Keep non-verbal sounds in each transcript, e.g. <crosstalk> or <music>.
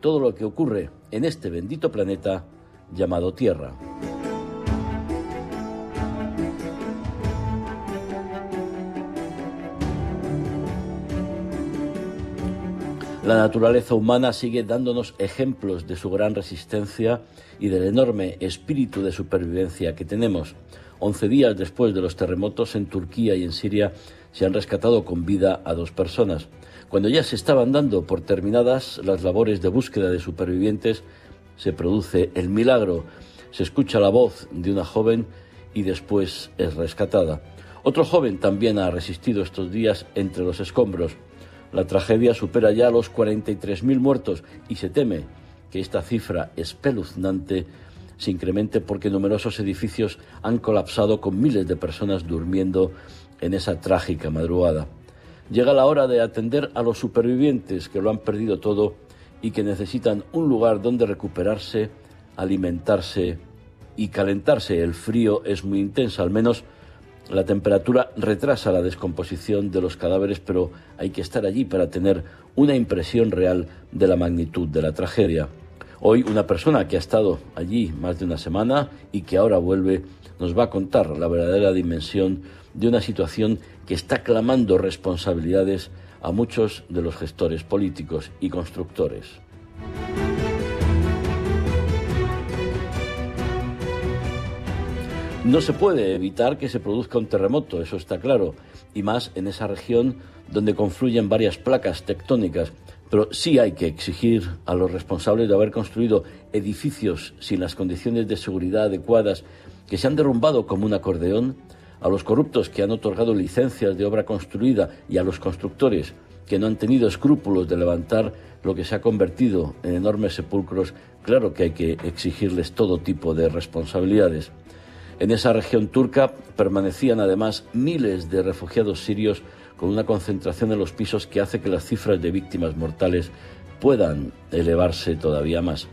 todo lo que ocurre en este bendito planeta llamado Tierra. La naturaleza humana sigue dándonos ejemplos de su gran resistencia y del enorme espíritu de supervivencia que tenemos. Once días después de los terremotos en Turquía y en Siria se han rescatado con vida a dos personas. Cuando ya se estaban dando por terminadas las labores de búsqueda de supervivientes, se produce el milagro. Se escucha la voz de una joven y después es rescatada. Otro joven también ha resistido estos días entre los escombros. La tragedia supera ya los 43.000 muertos y se teme que esta cifra espeluznante se incremente porque numerosos edificios han colapsado con miles de personas durmiendo en esa trágica madrugada. Llega la hora de atender a los supervivientes que lo han perdido todo y que necesitan un lugar donde recuperarse, alimentarse y calentarse. El frío es muy intenso, al menos la temperatura retrasa la descomposición de los cadáveres, pero hay que estar allí para tener una impresión real de la magnitud de la tragedia. Hoy una persona que ha estado allí más de una semana y que ahora vuelve nos va a contar la verdadera dimensión de una situación que está clamando responsabilidades a muchos de los gestores políticos y constructores. No se puede evitar que se produzca un terremoto, eso está claro, y más en esa región donde confluyen varias placas tectónicas, pero sí hay que exigir a los responsables de haber construido edificios sin las condiciones de seguridad adecuadas que se han derrumbado como un acordeón, a los corruptos que han otorgado licencias de obra construida y a los constructores que no han tenido escrúpulos de levantar lo que se ha convertido en enormes sepulcros, claro que hay que exigirles todo tipo de responsabilidades. En esa región turca permanecían además miles de refugiados sirios con una concentración en los pisos que hace que las cifras de víctimas mortales puedan elevarse todavía más.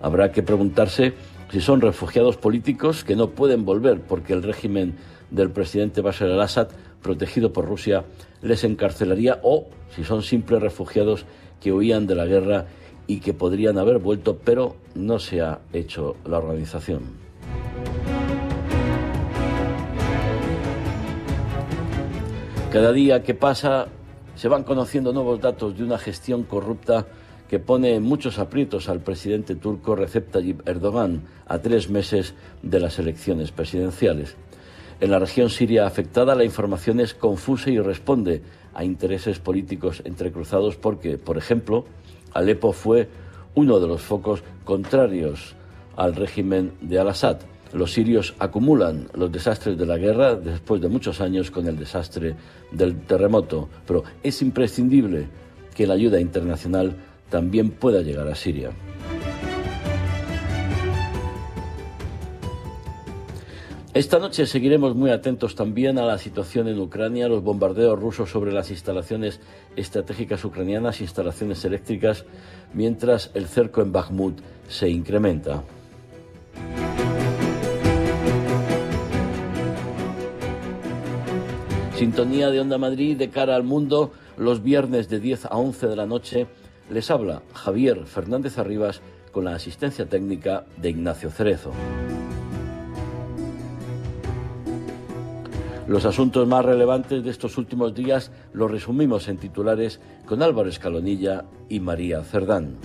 Habrá que preguntarse si son refugiados políticos que no pueden volver porque el régimen del presidente Bashar al-Assad, protegido por Rusia, les encarcelaría o si son simples refugiados que huían de la guerra y que podrían haber vuelto, pero no se ha hecho la organización. Cada día que pasa se van conociendo nuevos datos de una gestión corrupta que pone muchos aprietos al presidente turco Recep Tayyip Erdogan a tres meses de las elecciones presidenciales. En la región siria afectada la información es confusa y responde a intereses políticos entrecruzados porque, por ejemplo, Alepo fue uno de los focos contrarios al régimen de Al-Assad los sirios acumulan los desastres de la guerra después de muchos años con el desastre del terremoto, pero es imprescindible que la ayuda internacional también pueda llegar a Siria. Esta noche seguiremos muy atentos también a la situación en Ucrania, los bombardeos rusos sobre las instalaciones estratégicas ucranianas, instalaciones eléctricas, mientras el cerco en Bakhmut se incrementa. Sintonía de Onda Madrid de cara al mundo, los viernes de 10 a 11 de la noche, les habla Javier Fernández Arribas con la asistencia técnica de Ignacio Cerezo. Los asuntos más relevantes de estos últimos días los resumimos en titulares con Álvaro Escalonilla y María Cerdán.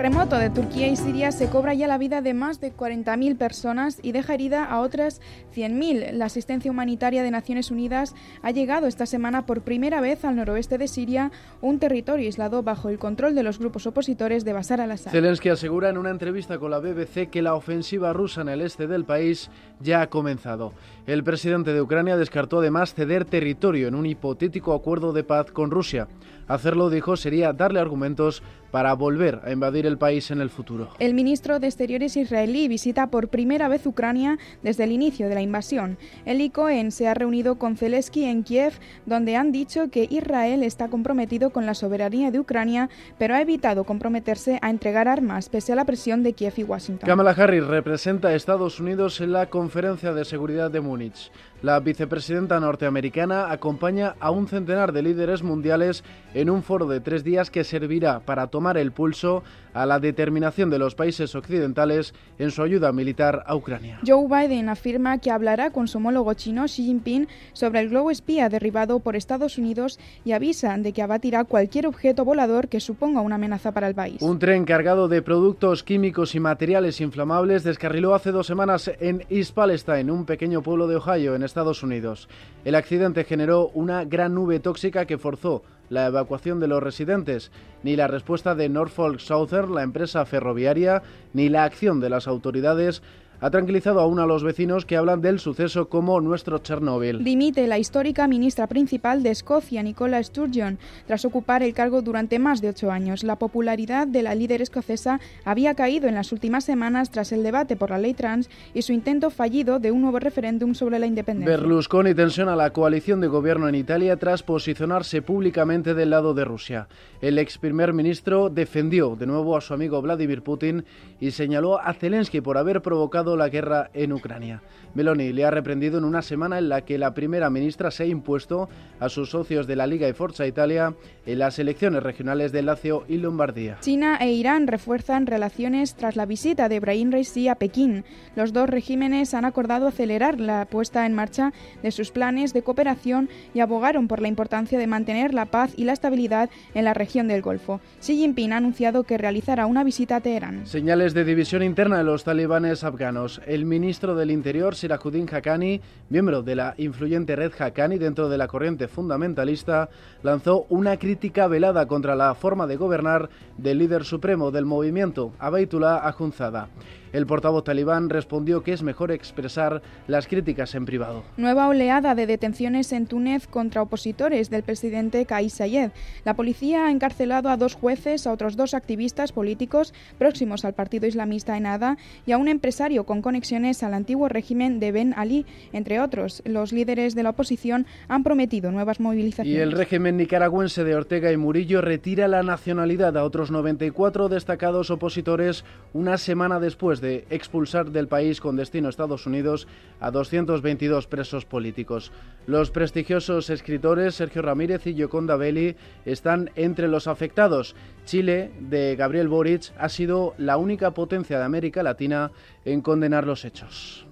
Terremoto de Turquía y Siria se cobra ya la vida de más de 40.000 personas y deja herida a otras 100.000. La asistencia humanitaria de Naciones Unidas ha llegado esta semana por primera vez al noroeste de Siria, un territorio aislado bajo el control de los grupos opositores de Bashar al-Assad. Zelensky asegura en una entrevista con la BBC que la ofensiva rusa en el este del país ya ha comenzado. El presidente de Ucrania descartó además ceder territorio en un hipotético acuerdo de paz con Rusia. Hacerlo, dijo, sería darle argumentos para volver a invadir el país en el futuro. El ministro de Exteriores israelí visita por primera vez Ucrania desde el inicio de la invasión. Eli Cohen se ha reunido con Zelensky en Kiev, donde han dicho que Israel está comprometido con la soberanía de Ucrania, pero ha evitado comprometerse a entregar armas pese a la presión de Kiev y Washington. Kamala Harris representa a Estados Unidos en la Conferencia de Seguridad de Múnich. La vicepresidenta norteamericana acompaña a un centenar de líderes mundiales en un foro de tres días que servirá para tomar el pulso a la determinación de los países occidentales en su ayuda militar a Ucrania. Joe Biden afirma que hablará con su homólogo chino Xi Jinping sobre el globo espía derribado por Estados Unidos y avisa de que abatirá cualquier objeto volador que suponga una amenaza para el país. Un tren cargado de productos químicos y materiales inflamables descarriló hace dos semanas en East Palestine, un pequeño pueblo de Ohio, en Estados Unidos. El accidente generó una gran nube tóxica que forzó la evacuación de los residentes, ni la respuesta de Norfolk Southern, la empresa ferroviaria, ni la acción de las autoridades ha tranquilizado aún a los vecinos que hablan del suceso como nuestro Chernóbil. Dimite la histórica ministra principal de Escocia, Nicola Sturgeon, tras ocupar el cargo durante más de ocho años. La popularidad de la líder escocesa había caído en las últimas semanas tras el debate por la ley trans y su intento fallido de un nuevo referéndum sobre la independencia. Berlusconi tensiona la coalición de gobierno en Italia tras posicionarse públicamente del lado de Rusia. El ex primer ministro defendió de nuevo a su amigo Vladimir Putin y señaló a Zelensky por haber provocado la guerra en Ucrania. Meloni le ha reprendido en una semana en la que la primera ministra se ha impuesto a sus socios de la Liga y Forza Italia en las elecciones regionales de Lazio y Lombardía. China e Irán refuerzan relaciones tras la visita de Brahim Raisi a Pekín. Los dos regímenes han acordado acelerar la puesta en marcha de sus planes de cooperación y abogaron por la importancia de mantener la paz y la estabilidad en la región del Golfo. Xi Jinping ha anunciado que realizará una visita a Teherán. Señales de división interna de los talibanes afganos. El ministro del Interior, Sirajuddin Haqqani, miembro de la influyente red Haqqani dentro de la corriente fundamentalista, lanzó una crítica velada contra la forma de gobernar del líder supremo del movimiento, Abaytullah Ahunzada. El portavoz talibán respondió que es mejor expresar las críticas en privado. Nueva oleada de detenciones en Túnez contra opositores del presidente Kais Saied. La policía ha encarcelado a dos jueces, a otros dos activistas políticos próximos al partido islamista Ennahda y a un empresario con conexiones al antiguo régimen de Ben Ali, entre otros. Los líderes de la oposición han prometido nuevas movilizaciones. Y el régimen nicaragüense de Ortega y Murillo retira la nacionalidad a otros 94 destacados opositores una semana después de expulsar del país con destino a Estados Unidos a 222 presos políticos. Los prestigiosos escritores Sergio Ramírez y Yoconda Belli están entre los afectados. Chile, de Gabriel Boric, ha sido la única potencia de América Latina en condenar los hechos.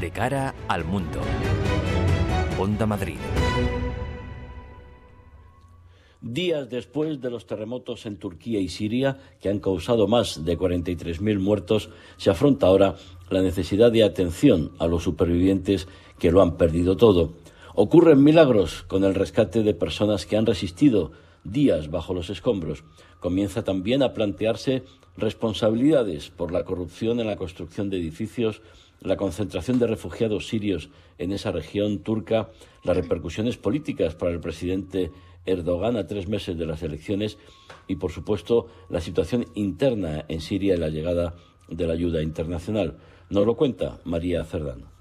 De cara al mundo. Onda Madrid. Días después de los terremotos en Turquía y Siria, que han causado más de 43.000 muertos, se afronta ahora la necesidad de atención a los supervivientes que lo han perdido todo. Ocurren milagros con el rescate de personas que han resistido días bajo los escombros. Comienza también a plantearse responsabilidades por la corrupción en la construcción de edificios, la concentración de refugiados sirios en esa región turca, las repercusiones políticas para el presidente Erdogan a tres meses de las elecciones y, por supuesto, la situación interna en Siria y la llegada de la ayuda internacional. Nos lo cuenta María Cerdano.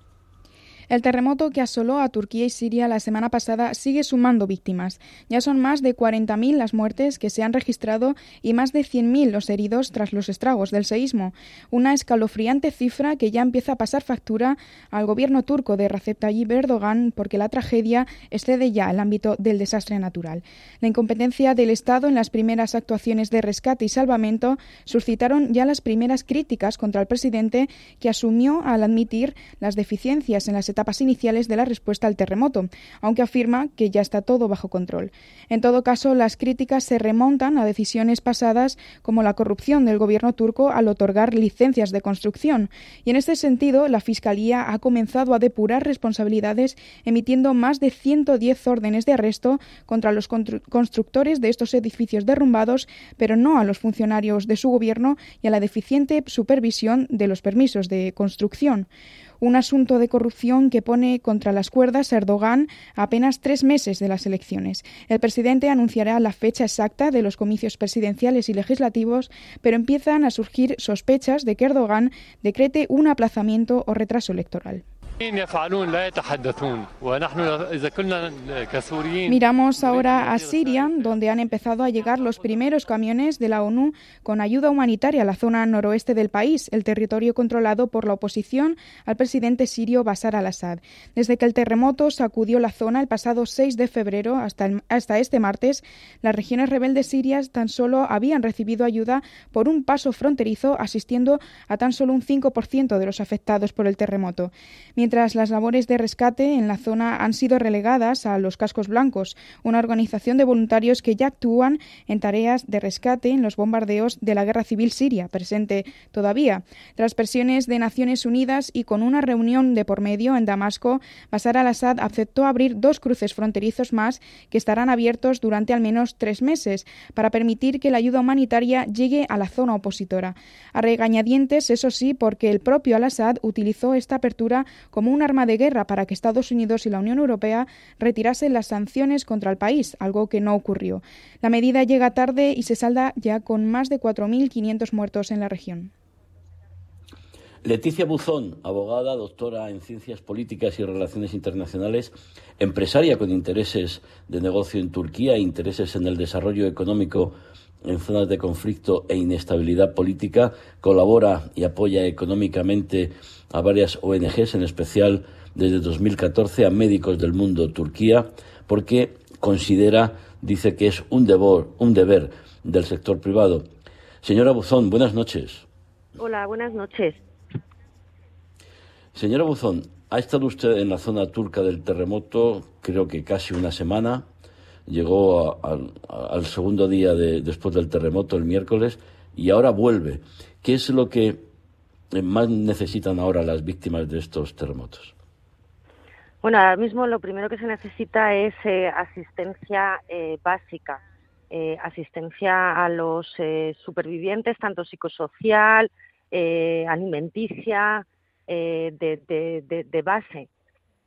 El terremoto que asoló a Turquía y Siria la semana pasada sigue sumando víctimas. Ya son más de 40.000 las muertes que se han registrado y más de 100.000 los heridos tras los estragos del seísmo. Una escalofriante cifra que ya empieza a pasar factura al gobierno turco de Recep Tayyip Erdogan porque la tragedia excede ya el ámbito del desastre natural. La incompetencia del Estado en las primeras actuaciones de rescate y salvamento suscitaron ya las primeras críticas contra el presidente que asumió al admitir las deficiencias en las etapas etapas iniciales de la respuesta al terremoto, aunque afirma que ya está todo bajo control. En todo caso, las críticas se remontan a decisiones pasadas como la corrupción del gobierno turco al otorgar licencias de construcción, y en este sentido la Fiscalía ha comenzado a depurar responsabilidades emitiendo más de 110 órdenes de arresto contra los constructores de estos edificios derrumbados, pero no a los funcionarios de su gobierno y a la deficiente supervisión de los permisos de construcción un asunto de corrupción que pone contra las cuerdas a Erdogan apenas tres meses de las elecciones. El presidente anunciará la fecha exacta de los comicios presidenciales y legislativos, pero empiezan a surgir sospechas de que Erdogan decrete un aplazamiento o retraso electoral. Miramos ahora a Siria, donde han empezado a llegar los primeros camiones de la ONU con ayuda humanitaria a la zona noroeste del país, el territorio controlado por la oposición al presidente sirio Bashar al-Assad. Desde que el terremoto sacudió la zona el pasado 6 de febrero hasta, hasta este martes, las regiones rebeldes sirias tan solo habían recibido ayuda por un paso fronterizo, asistiendo a tan solo un 5% de los afectados por el terremoto mientras las labores de rescate en la zona han sido relegadas a los cascos blancos, una organización de voluntarios que ya actúan en tareas de rescate en los bombardeos de la guerra civil siria, presente todavía. Tras presiones de Naciones Unidas y con una reunión de por medio en Damasco, Bashar al-Assad aceptó abrir dos cruces fronterizos más que estarán abiertos durante al menos tres meses para permitir que la ayuda humanitaria llegue a la zona opositora. A regañadientes, eso sí, porque el propio al-Assad utilizó esta apertura como un arma de guerra para que Estados Unidos y la Unión Europea retirasen las sanciones contra el país, algo que no ocurrió. La medida llega tarde y se salda ya con más de 4.500 muertos en la región. Leticia Buzón, abogada, doctora en Ciencias Políticas y Relaciones Internacionales, empresaria con intereses de negocio en Turquía e intereses en el desarrollo económico en zonas de conflicto e inestabilidad política, colabora y apoya económicamente a varias ONGs, en especial desde 2014 a Médicos del Mundo Turquía, porque considera, dice que es un deber, un deber del sector privado. Señora Buzón, buenas noches. Hola, buenas noches. Señora Buzón, ha estado usted en la zona turca del terremoto, creo que casi una semana llegó al segundo día después del terremoto, el miércoles, y ahora vuelve. ¿Qué es lo que más necesitan ahora las víctimas de estos terremotos? Bueno, ahora mismo lo primero que se necesita es eh, asistencia eh, básica, eh, asistencia a los supervivientes, tanto psicosocial, alimenticia, de, base.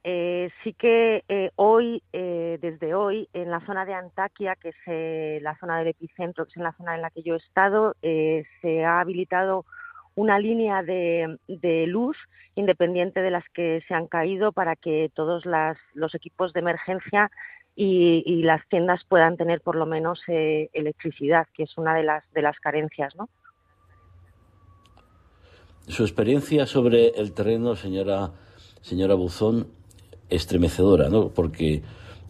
Eh, sí que eh, hoy, eh, desde hoy, en la zona de Antaquia, que es la zona del epicentro, que es en la zona en la que yo he estado, se ha habilitado una línea de, luz independiente de las que se han caído para que todos los equipos de emergencia y, las tiendas puedan tener por lo menos electricidad, que es una de las, de las carencias, ¿no? Su experiencia sobre el terreno, señora, señora Buzón, estremecedora, ¿no? Porque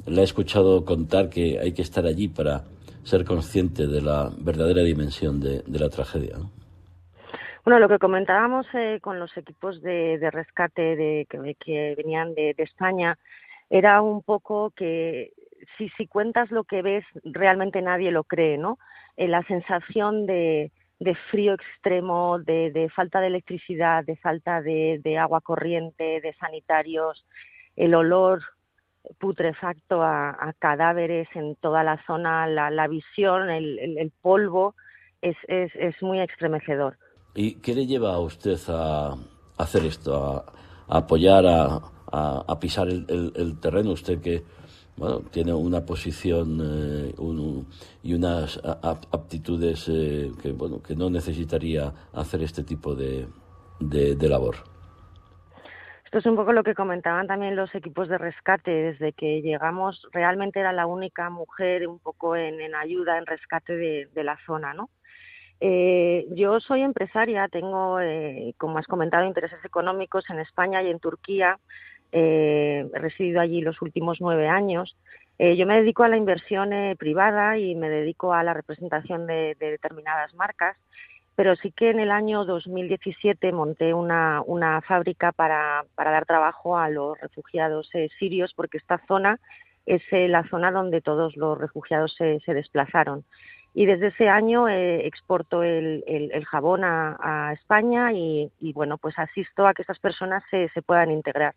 la he escuchado contar que hay que estar allí para ser consciente de la verdadera dimensión de, la tragedia. Bueno, lo que comentábamos eh, con los equipos de, rescate de, que, venían de, España era un poco que si, si cuentas lo que ves, realmente nadie lo cree, ¿no? Eh, la sensación de, frío extremo, de, falta de electricidad, de falta de, agua corriente, de sanitarios, el olor putrefacto a, cadáveres en toda la zona, la, visión, el, polvo, es, es, muy estremecedor. ¿Y qué le lleva a usted a hacer esto, a, apoyar, a, pisar el, terreno? Usted que bueno, tiene una posición eh, y unas aptitudes eh, que, bueno, que no necesitaría hacer este tipo de labor. Esto es un poco lo que comentaban también los equipos de rescate. Desde que llegamos, realmente era la única mujer un poco en, ayuda, en rescate de, la zona, ¿no? Eh, yo soy empresaria, tengo, eh, como has comentado, intereses económicos en España y en Turquía. Eh, he residido allí los últimos nueve años. yo me dedico a la inversión privada y me dedico a la representación de determinadas marcas pero sí que en el año 2017 monté una, fábrica para, dar trabajo a los refugiados eh, sirios, porque esta zona es eh, la zona donde todos los refugiados se, se desplazaron. Y desde ese año eh, exporto el, jabón a, España y, bueno, pues asisto a que estas personas se, se puedan integrar.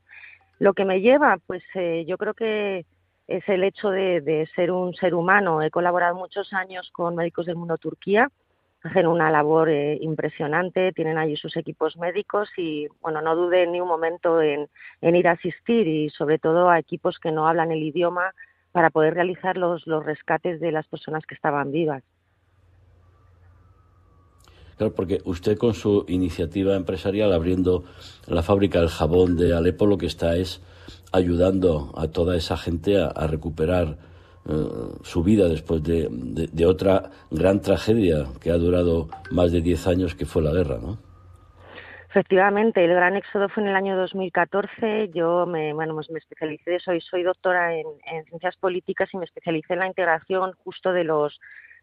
Lo que me lleva, pues yo creo que es el hecho de ser un ser humano. He colaborado muchos años con Médicos del Mundo Turquía hacen una labor eh, impresionante, tienen allí sus equipos médicos y, bueno, no dude ni un momento en, ir a asistir y sobre todo a equipos que no hablan el idioma para poder realizar los, los rescates de las personas que estaban vivas. Claro, porque usted con su iniciativa empresarial abriendo la fábrica del jabón de Alepo lo que está es ayudando a toda esa gente a recuperar eh, su vida después de, de, otra gran tragedia que ha durado más de 10 años, que fue la guerra, ¿no? Efectivamente, el gran éxodo fue en el año 2014. Yo me, bueno, pues me especialicé, soy, soy doctora en, en, ciencias políticas y me especialicé en la integración justo de los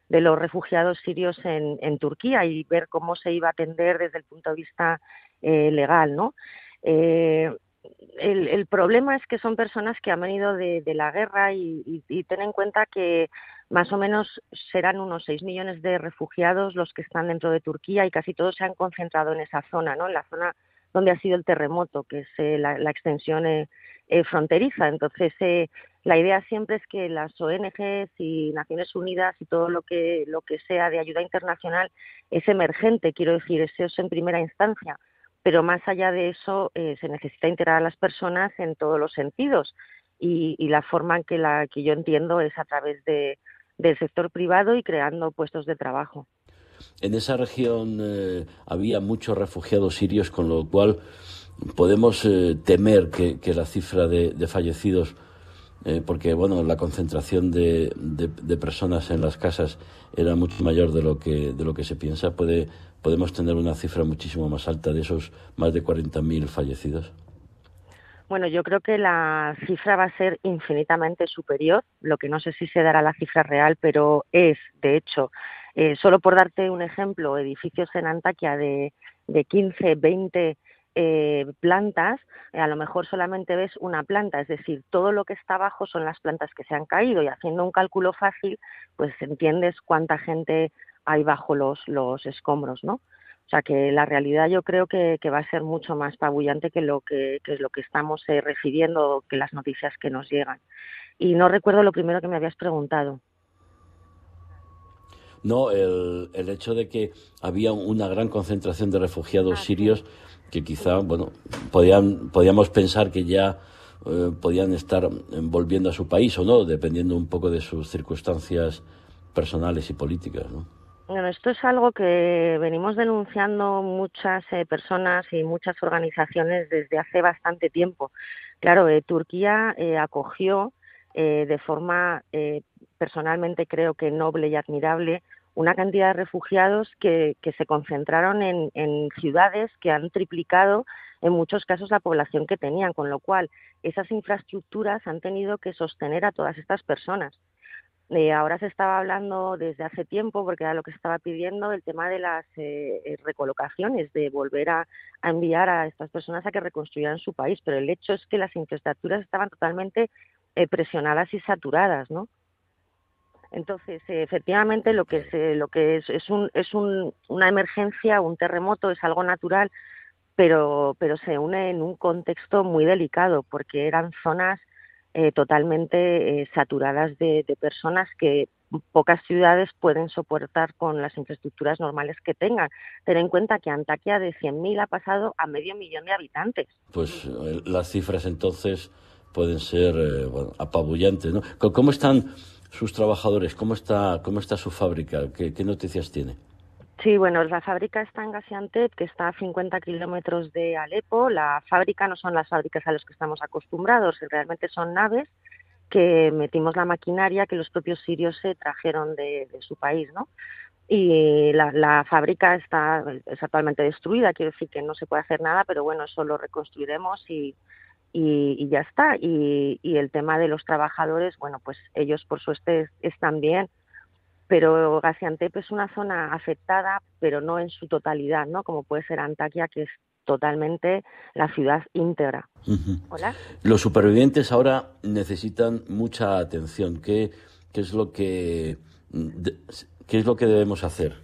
de los refugiados sirios en, en Turquía y ver cómo se iba a atender desde el punto de vista eh, legal, ¿no? Eh, el, el, problema es que son personas que han venido de, la guerra y, y, ten en cuenta que más o menos serán unos 6 millones de refugiados los que están dentro de Turquía y casi todos se han concentrado en esa zona, ¿no? En la zona donde ha sido el terremoto, que es eh, la, la, extensión eh, eh, fronteriza. Entonces, eh, la idea siempre es que las ONGs y Naciones Unidas y todo lo que, lo que sea de ayuda internacional es emergente, quiero decir, eso es en primera instancia pero más allá de eso eh, se necesita integrar a las personas en todos los sentidos y, y, la forma en que la que yo entiendo es a través de, del sector privado y creando puestos de trabajo. En esa región eh, había muchos refugiados sirios, con lo cual podemos eh, temer que, la cifra de fallecidos eh, porque bueno la concentración de, de, personas en las casas era mucho mayor de lo que de lo que se piensa. Puede podemos tener una cifra muchísimo más alta de esos más de 40.000 fallecidos. Bueno, yo creo que la cifra va a ser infinitamente superior, lo que no sé si se dará la cifra real, pero es, de hecho, eh, solo por darte un ejemplo, edificios en Antaquia de, de 15, 20 eh, plantas, eh, a lo mejor solamente ves una planta, es decir, todo lo que está abajo son las plantas que se han caído y haciendo un cálculo fácil, pues entiendes cuánta gente hay bajo los, los escombros, ¿no? O sea que la realidad yo creo que, que va a ser mucho más pabullante que lo que, que es lo que estamos eh, recibiendo, que las noticias que nos llegan. Y no recuerdo lo primero que me habías preguntado. No, el, el hecho de que había una gran concentración de refugiados ah, sirios sí que quizá, bueno, podían, podíamos pensar que ya eh, podían estar volviendo a su país o no, dependiendo un poco de sus circunstancias personales y políticas, ¿no? Bueno, esto es algo que venimos denunciando muchas eh, personas y muchas organizaciones desde hace bastante tiempo. Claro, eh, Turquía eh, acogió eh, de forma personalmente creo que noble y admirable una cantidad de refugiados que, se concentraron en, en, ciudades que han triplicado en muchos casos la población que tenían, con lo cual esas infraestructuras han tenido que sostener a todas estas personas. Eh, ahora se estaba hablando desde hace tiempo, porque era lo que se estaba pidiendo, el tema de las eh, eh, recolocaciones, de volver a, a, enviar a estas personas a que reconstruyeran su país, pero el hecho es que las infraestructuras estaban totalmente eh, presionadas y saturadas, ¿no? Entonces, efectivamente, lo que es, lo que es, es, un, es un, una emergencia, un terremoto, es algo natural, pero, pero se une en un contexto muy delicado, porque eran zonas eh, totalmente eh, saturadas de, de personas que pocas ciudades pueden soportar con las infraestructuras normales que tengan. Ten en cuenta que Antaquia de 100.000 ha pasado a medio millón de habitantes. Pues eh, las cifras entonces pueden ser eh, bueno, apabullantes. ¿no? ¿Cómo están sus trabajadores? ¿Cómo está, cómo está su fábrica? ¿Qué, noticias tiene? Sí, bueno, la fábrica está en Gaziantep, que está a 50 kilómetros de Alepo. La fábrica no son las fábricas a las que estamos acostumbrados, realmente son naves que metimos la maquinaria que los propios sirios se trajeron de, su país, ¿no? Y la, fábrica está es actualmente destruida, quiere decir que no se puede hacer nada, pero bueno, eso lo reconstruiremos y, y, y ya está. Y, y, el tema de los trabajadores, bueno, pues ellos por suerte están bien, pero Gaziantep es una zona afectada, pero no en su totalidad, ¿no? Como puede ser Antaquia, que es totalmente la ciudad íntegra. Hola. Los supervivientes ahora necesitan mucha atención. ¿Qué, qué es lo que qué es lo que debemos hacer?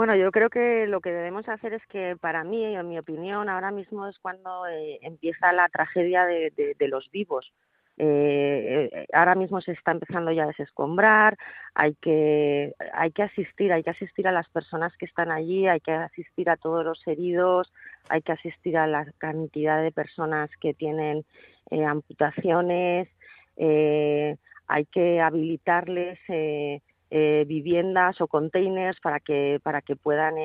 Bueno, yo creo que lo que debemos hacer es que para mí, en mi opinión, ahora mismo es cuando eh, empieza la tragedia de, de los vivos. Eh, eh, ahora mismo se está empezando ya a desescombrar, hay que, hay que asistir, hay que asistir a las personas que están allí, hay que asistir a todos los heridos, hay que asistir a la cantidad de personas que tienen eh, amputaciones, eh, hay que habilitarles eh, viviendas o containers para que, para que puedan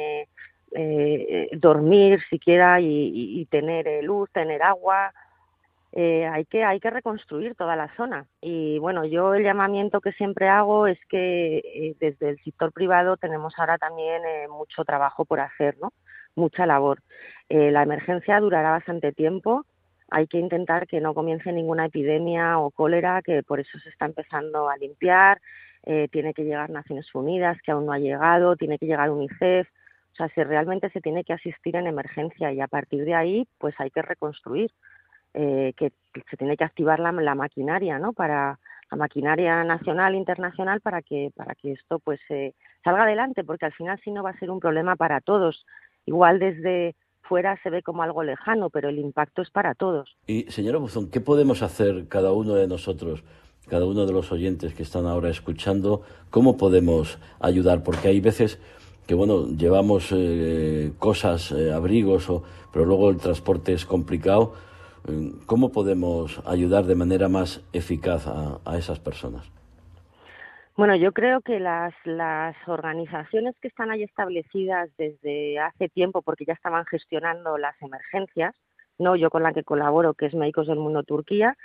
dormir siquiera y, tener luz, tener agua, eh, hay que hay que reconstruir toda la zona. Y bueno yo el llamamiento que siempre hago es que eh, desde el sector privado tenemos ahora también eh, mucho trabajo por hacer no mucha labor. La emergencia durará bastante tiempo. Hay que intentar que no comience ninguna epidemia o cólera que por eso se está empezando a limpiar tiene que llegar Naciones Unidas que aún no ha llegado tiene que llegar UNICEF o sea si realmente se tiene que asistir en emergencia y a partir de ahí pues hay que reconstruir eh, que se tiene que activar la, maquinaria, ¿no? Para la maquinaria nacional internacional para que para que esto pues eh, salga adelante, porque al final si no va a ser un problema para todos. Igual desde fuera se ve como algo lejano, pero el impacto es para todos. Y señora Buzón, ¿qué podemos hacer cada uno de nosotros? Cada uno de los oyentes que están ahora escuchando, cómo podemos ayudar, porque hay veces que bueno, llevamos eh, cosas, abrigos, o, pero luego el transporte es complicado ¿Cómo podemos ayudar de manera más eficaz a, esas personas? Bueno, yo creo que las, las organizaciones que están ahí establecidas desde hace tiempo, porque ya estaban gestionando las emergencias, no yo con la que colaboro, que es Médicos del Mundo Turquía,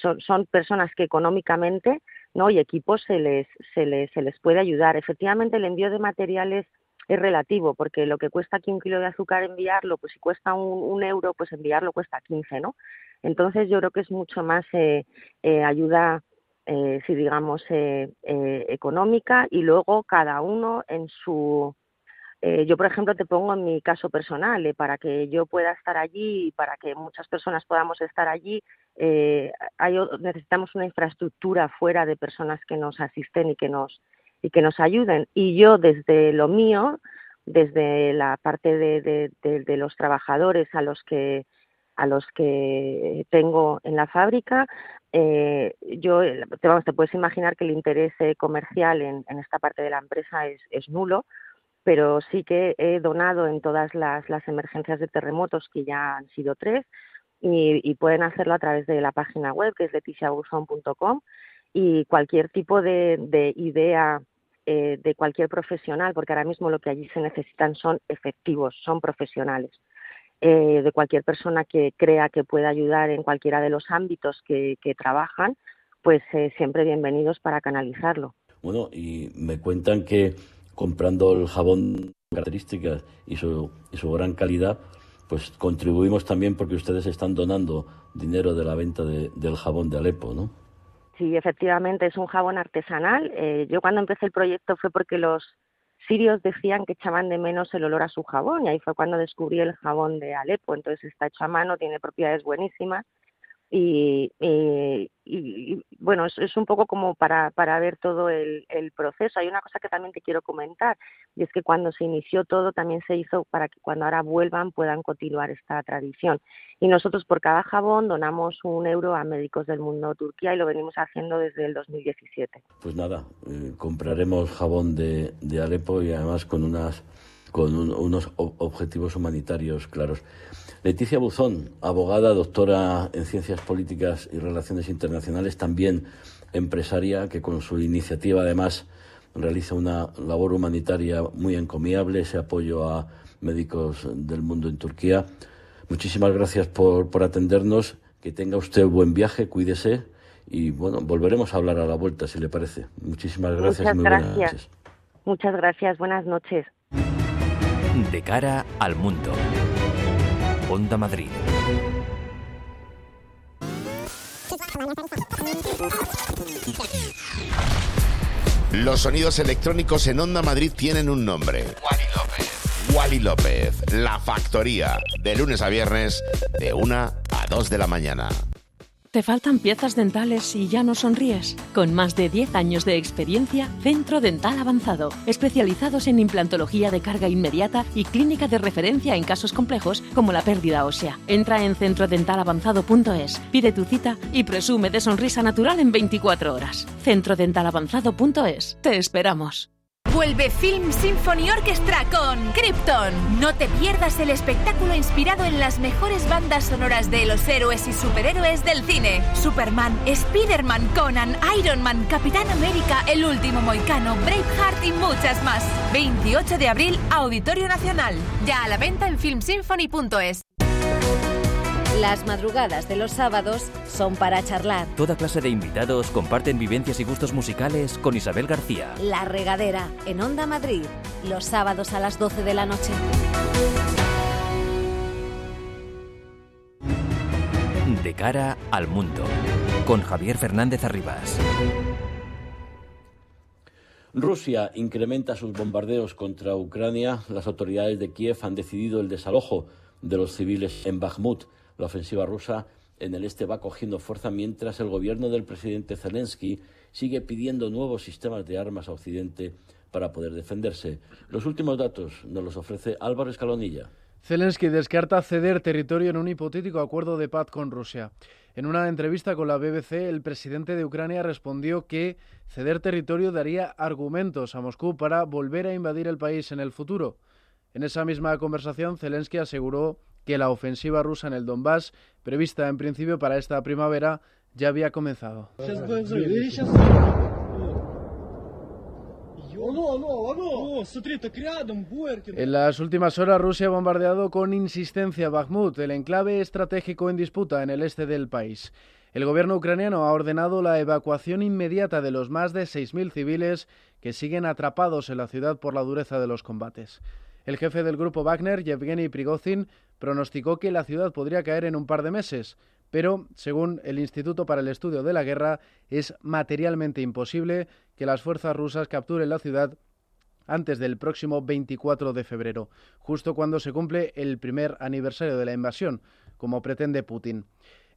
son, son personas que económicamente no y equipos se les, se les, se les puede ayudar. Efectivamente, el envío de materiales es relativo, porque lo que cuesta aquí un kilo de azúcar enviarlo, pues si cuesta un, euro, pues enviarlo cuesta 15, ¿no? Entonces yo creo que es mucho más eh, eh, ayuda, eh, si digamos, económica y luego cada uno en su... yo, por ejemplo, te pongo en mi caso personal, para que yo pueda estar allí y para que muchas personas podamos estar allí, hay, necesitamos una infraestructura fuera de personas que nos asisten y que nos y que nos ayuden. Y yo desde lo mío, desde la parte de, de, los trabajadores a los que a los que tengo en la fábrica, eh, yo te, vamos, te puedes imaginar que el interés eh, comercial en, en, esta parte de la empresa es, es, nulo, pero sí que he donado en todas las, emergencias de terremotos, que ya han sido tres, y, pueden hacerlo a través de la página web, que es leticiabuzón.com, y cualquier tipo de, de idea eh, de cualquier profesional, porque ahora mismo lo que allí se necesitan son efectivos, son profesionales. Eh, de cualquier persona que crea que pueda ayudar en cualquiera de los ámbitos que, trabajan, pues eh, siempre bienvenidos para canalizarlo. Bueno, y me cuentan que comprando el jabón características y su, y su gran calidad, pues contribuimos también porque ustedes están donando dinero de la venta del jabón de Alepo, ¿no? Sí, efectivamente es un jabón artesanal. Eh, yo cuando empecé el proyecto fue porque los sirios decían que echaban de menos el olor a su jabón y ahí fue cuando descubrí el jabón de Alepo. Entonces está hecho a mano, tiene propiedades buenísimas y, y, bueno, es, es, un poco como para, para ver todo el, el, proceso. Hay una cosa que también te quiero comentar y es que cuando se inició todo también se hizo para que cuando ahora vuelvan puedan continuar esta tradición. Y nosotros por cada jabón donamos un euro a Médicos del Mundo Turquía y lo venimos haciendo desde el 2017. Pues nada, eh, compraremos jabón de, de Alepo y además con unas con unos objetivos humanitarios claros. Leticia Buzón, abogada, doctora en Ciencias Políticas y Relaciones Internacionales, también empresaria, que con su iniciativa además realiza una labor humanitaria muy encomiable, ese apoyo a médicos del mundo en Turquía. Muchísimas gracias por, por atendernos, que tenga usted buen viaje, cuídese y bueno, volveremos a hablar a la vuelta si le parece. Muchísimas gracias. Muchas gracias. Muchas gracias. Buenas noches. De cara al mundo. Onda Madrid. Los sonidos electrónicos en Onda Madrid tienen un nombre. Wally López. Wally López, La Factoría, de lunes a viernes, de 1 a 2 de la mañana. ¿Te faltan piezas dentales y ya no sonríes? Con más de 10 años de experiencia, Centro Dental Avanzado, especializados en implantología de carga inmediata y clínica de referencia en casos complejos como la pérdida ósea. Entra en centrodentalavanzado.es, pide tu cita y presume de sonrisa natural en 24 horas. Centrodentalavanzado.es. Te esperamos. Vuelve Film Symphony Orchestra con Krypton. No te pierdas el espectáculo inspirado en las mejores bandas sonoras de los héroes y superhéroes del cine. Superman, Spider-Man, Conan, Iron Man, Capitán América, El Último Moicano, Braveheart y muchas más. 28 de abril, Auditorio Nacional. Ya a la venta en filmsymphony.es. Las madrugadas de los sábados son para charlar. Toda clase de invitados comparten vivencias y gustos musicales con Isabel García. La regadera en Onda Madrid, los sábados a las 12 de la noche. De cara al mundo, con Javier Fernández Arribas. Rusia incrementa sus bombardeos contra Ucrania. Las autoridades de Kiev han decidido el desalojo de los civiles en Bakhmut. La ofensiva rusa en el este va cogiendo fuerza mientras el gobierno del presidente Zelensky sigue pidiendo nuevos sistemas de armas a Occidente para poder defenderse. Los últimos datos nos los ofrece Álvaro Escalonilla. Zelensky descarta ceder territorio en un hipotético acuerdo de paz con Rusia. En una entrevista con la BBC, el presidente de Ucrania respondió que ceder territorio daría argumentos a Moscú para volver a invadir el país en el futuro. En esa misma conversación, Zelensky aseguró que la ofensiva rusa en el Donbass, prevista en principio para esta primavera, ya había comenzado. En las últimas horas, Rusia ha bombardeado con insistencia Bakhmut, el enclave estratégico en disputa en el este del país. El gobierno ucraniano ha ordenado la evacuación inmediata de los más de 6.000 civiles que siguen atrapados en la ciudad por la dureza de los combates. El jefe del grupo Wagner, Yevgeny Prigozhin, pronosticó que la ciudad podría caer en un par de meses, pero, según el Instituto para el Estudio de la Guerra, es materialmente imposible que las fuerzas rusas capturen la ciudad antes del próximo 24 de febrero, justo cuando se cumple el primer aniversario de la invasión, como pretende Putin.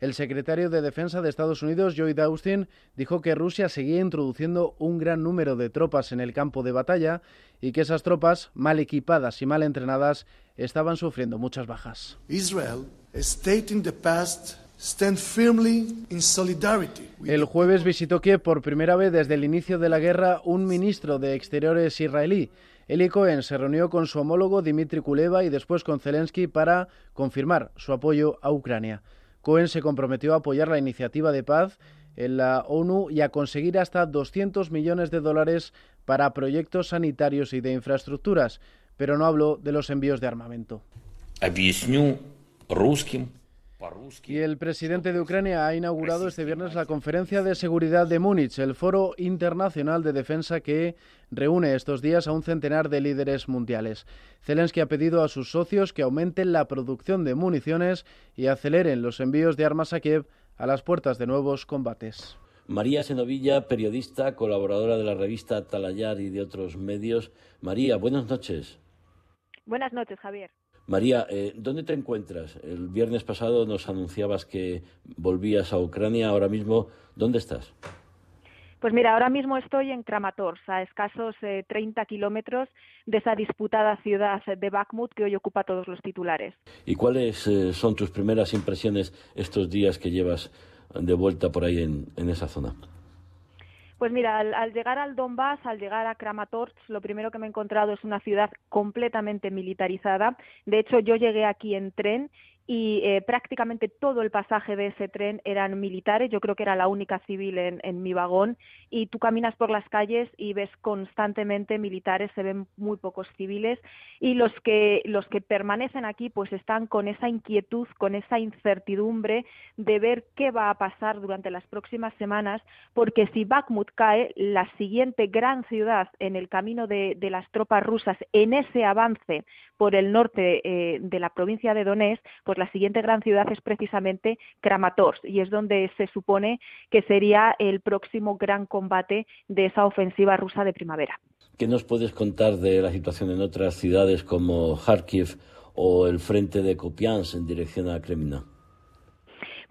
El secretario de Defensa de Estados Unidos, Lloyd Austin, dijo que Rusia seguía introduciendo un gran número de tropas en el campo de batalla y que esas tropas, mal equipadas y mal entrenadas, estaban sufriendo muchas bajas. El jueves visitó Kiev por primera vez desde el inicio de la guerra un ministro de Exteriores israelí. Eli Cohen se reunió con su homólogo Dmitry Kuleva y después con Zelensky para confirmar su apoyo a Ucrania. Cohen se comprometió a apoyar la iniciativa de paz en la ONU y a conseguir hasta 200 millones de dólares para proyectos sanitarios y de infraestructuras, pero no habló de los envíos de armamento. Y el presidente de Ucrania ha inaugurado este viernes la Conferencia de Seguridad de Múnich, el foro internacional de defensa que reúne estos días a un centenar de líderes mundiales. Zelensky ha pedido a sus socios que aumenten la producción de municiones y aceleren los envíos de armas a Kiev a las puertas de nuevos combates. María Senovilla, periodista, colaboradora de la revista Talayar y de otros medios. María, buenas noches. Buenas noches, Javier. María, eh, ¿dónde te encuentras? El viernes pasado nos anunciabas que volvías a Ucrania. Ahora mismo, ¿dónde estás? Pues mira, ahora mismo estoy en Kramatorsk, a escasos 30 eh, kilómetros de esa disputada ciudad de Bakhmut que hoy ocupa todos los titulares. ¿Y cuáles eh, son tus primeras impresiones estos días que llevas de vuelta por ahí en esa zona? Pues mira, al, llegar al Donbass, al llegar a Kramatorsk, lo primero que me he encontrado es una ciudad completamente militarizada. De hecho, yo llegué aquí en tren y eh, prácticamente todo el pasaje de ese tren eran militares, yo creo que era la única civil en, mi vagón, y tú caminas por las calles y ves constantemente militares, se ven muy pocos civiles, y los que, los que permanecen aquí pues están con esa inquietud, con esa incertidumbre de ver qué va a pasar durante las próximas semanas, porque si Bakhmut cae, la siguiente gran ciudad en el camino de, las tropas rusas en ese avance por el norte eh, de la provincia de Donetsk, pues la siguiente gran ciudad es precisamente Kramatorsk y es donde se supone que sería el próximo gran combate de esa ofensiva rusa de primavera. ¿Qué nos puedes contar de la situación en otras ciudades como Kharkiv o el frente de Kupiansk en dirección a Kremina?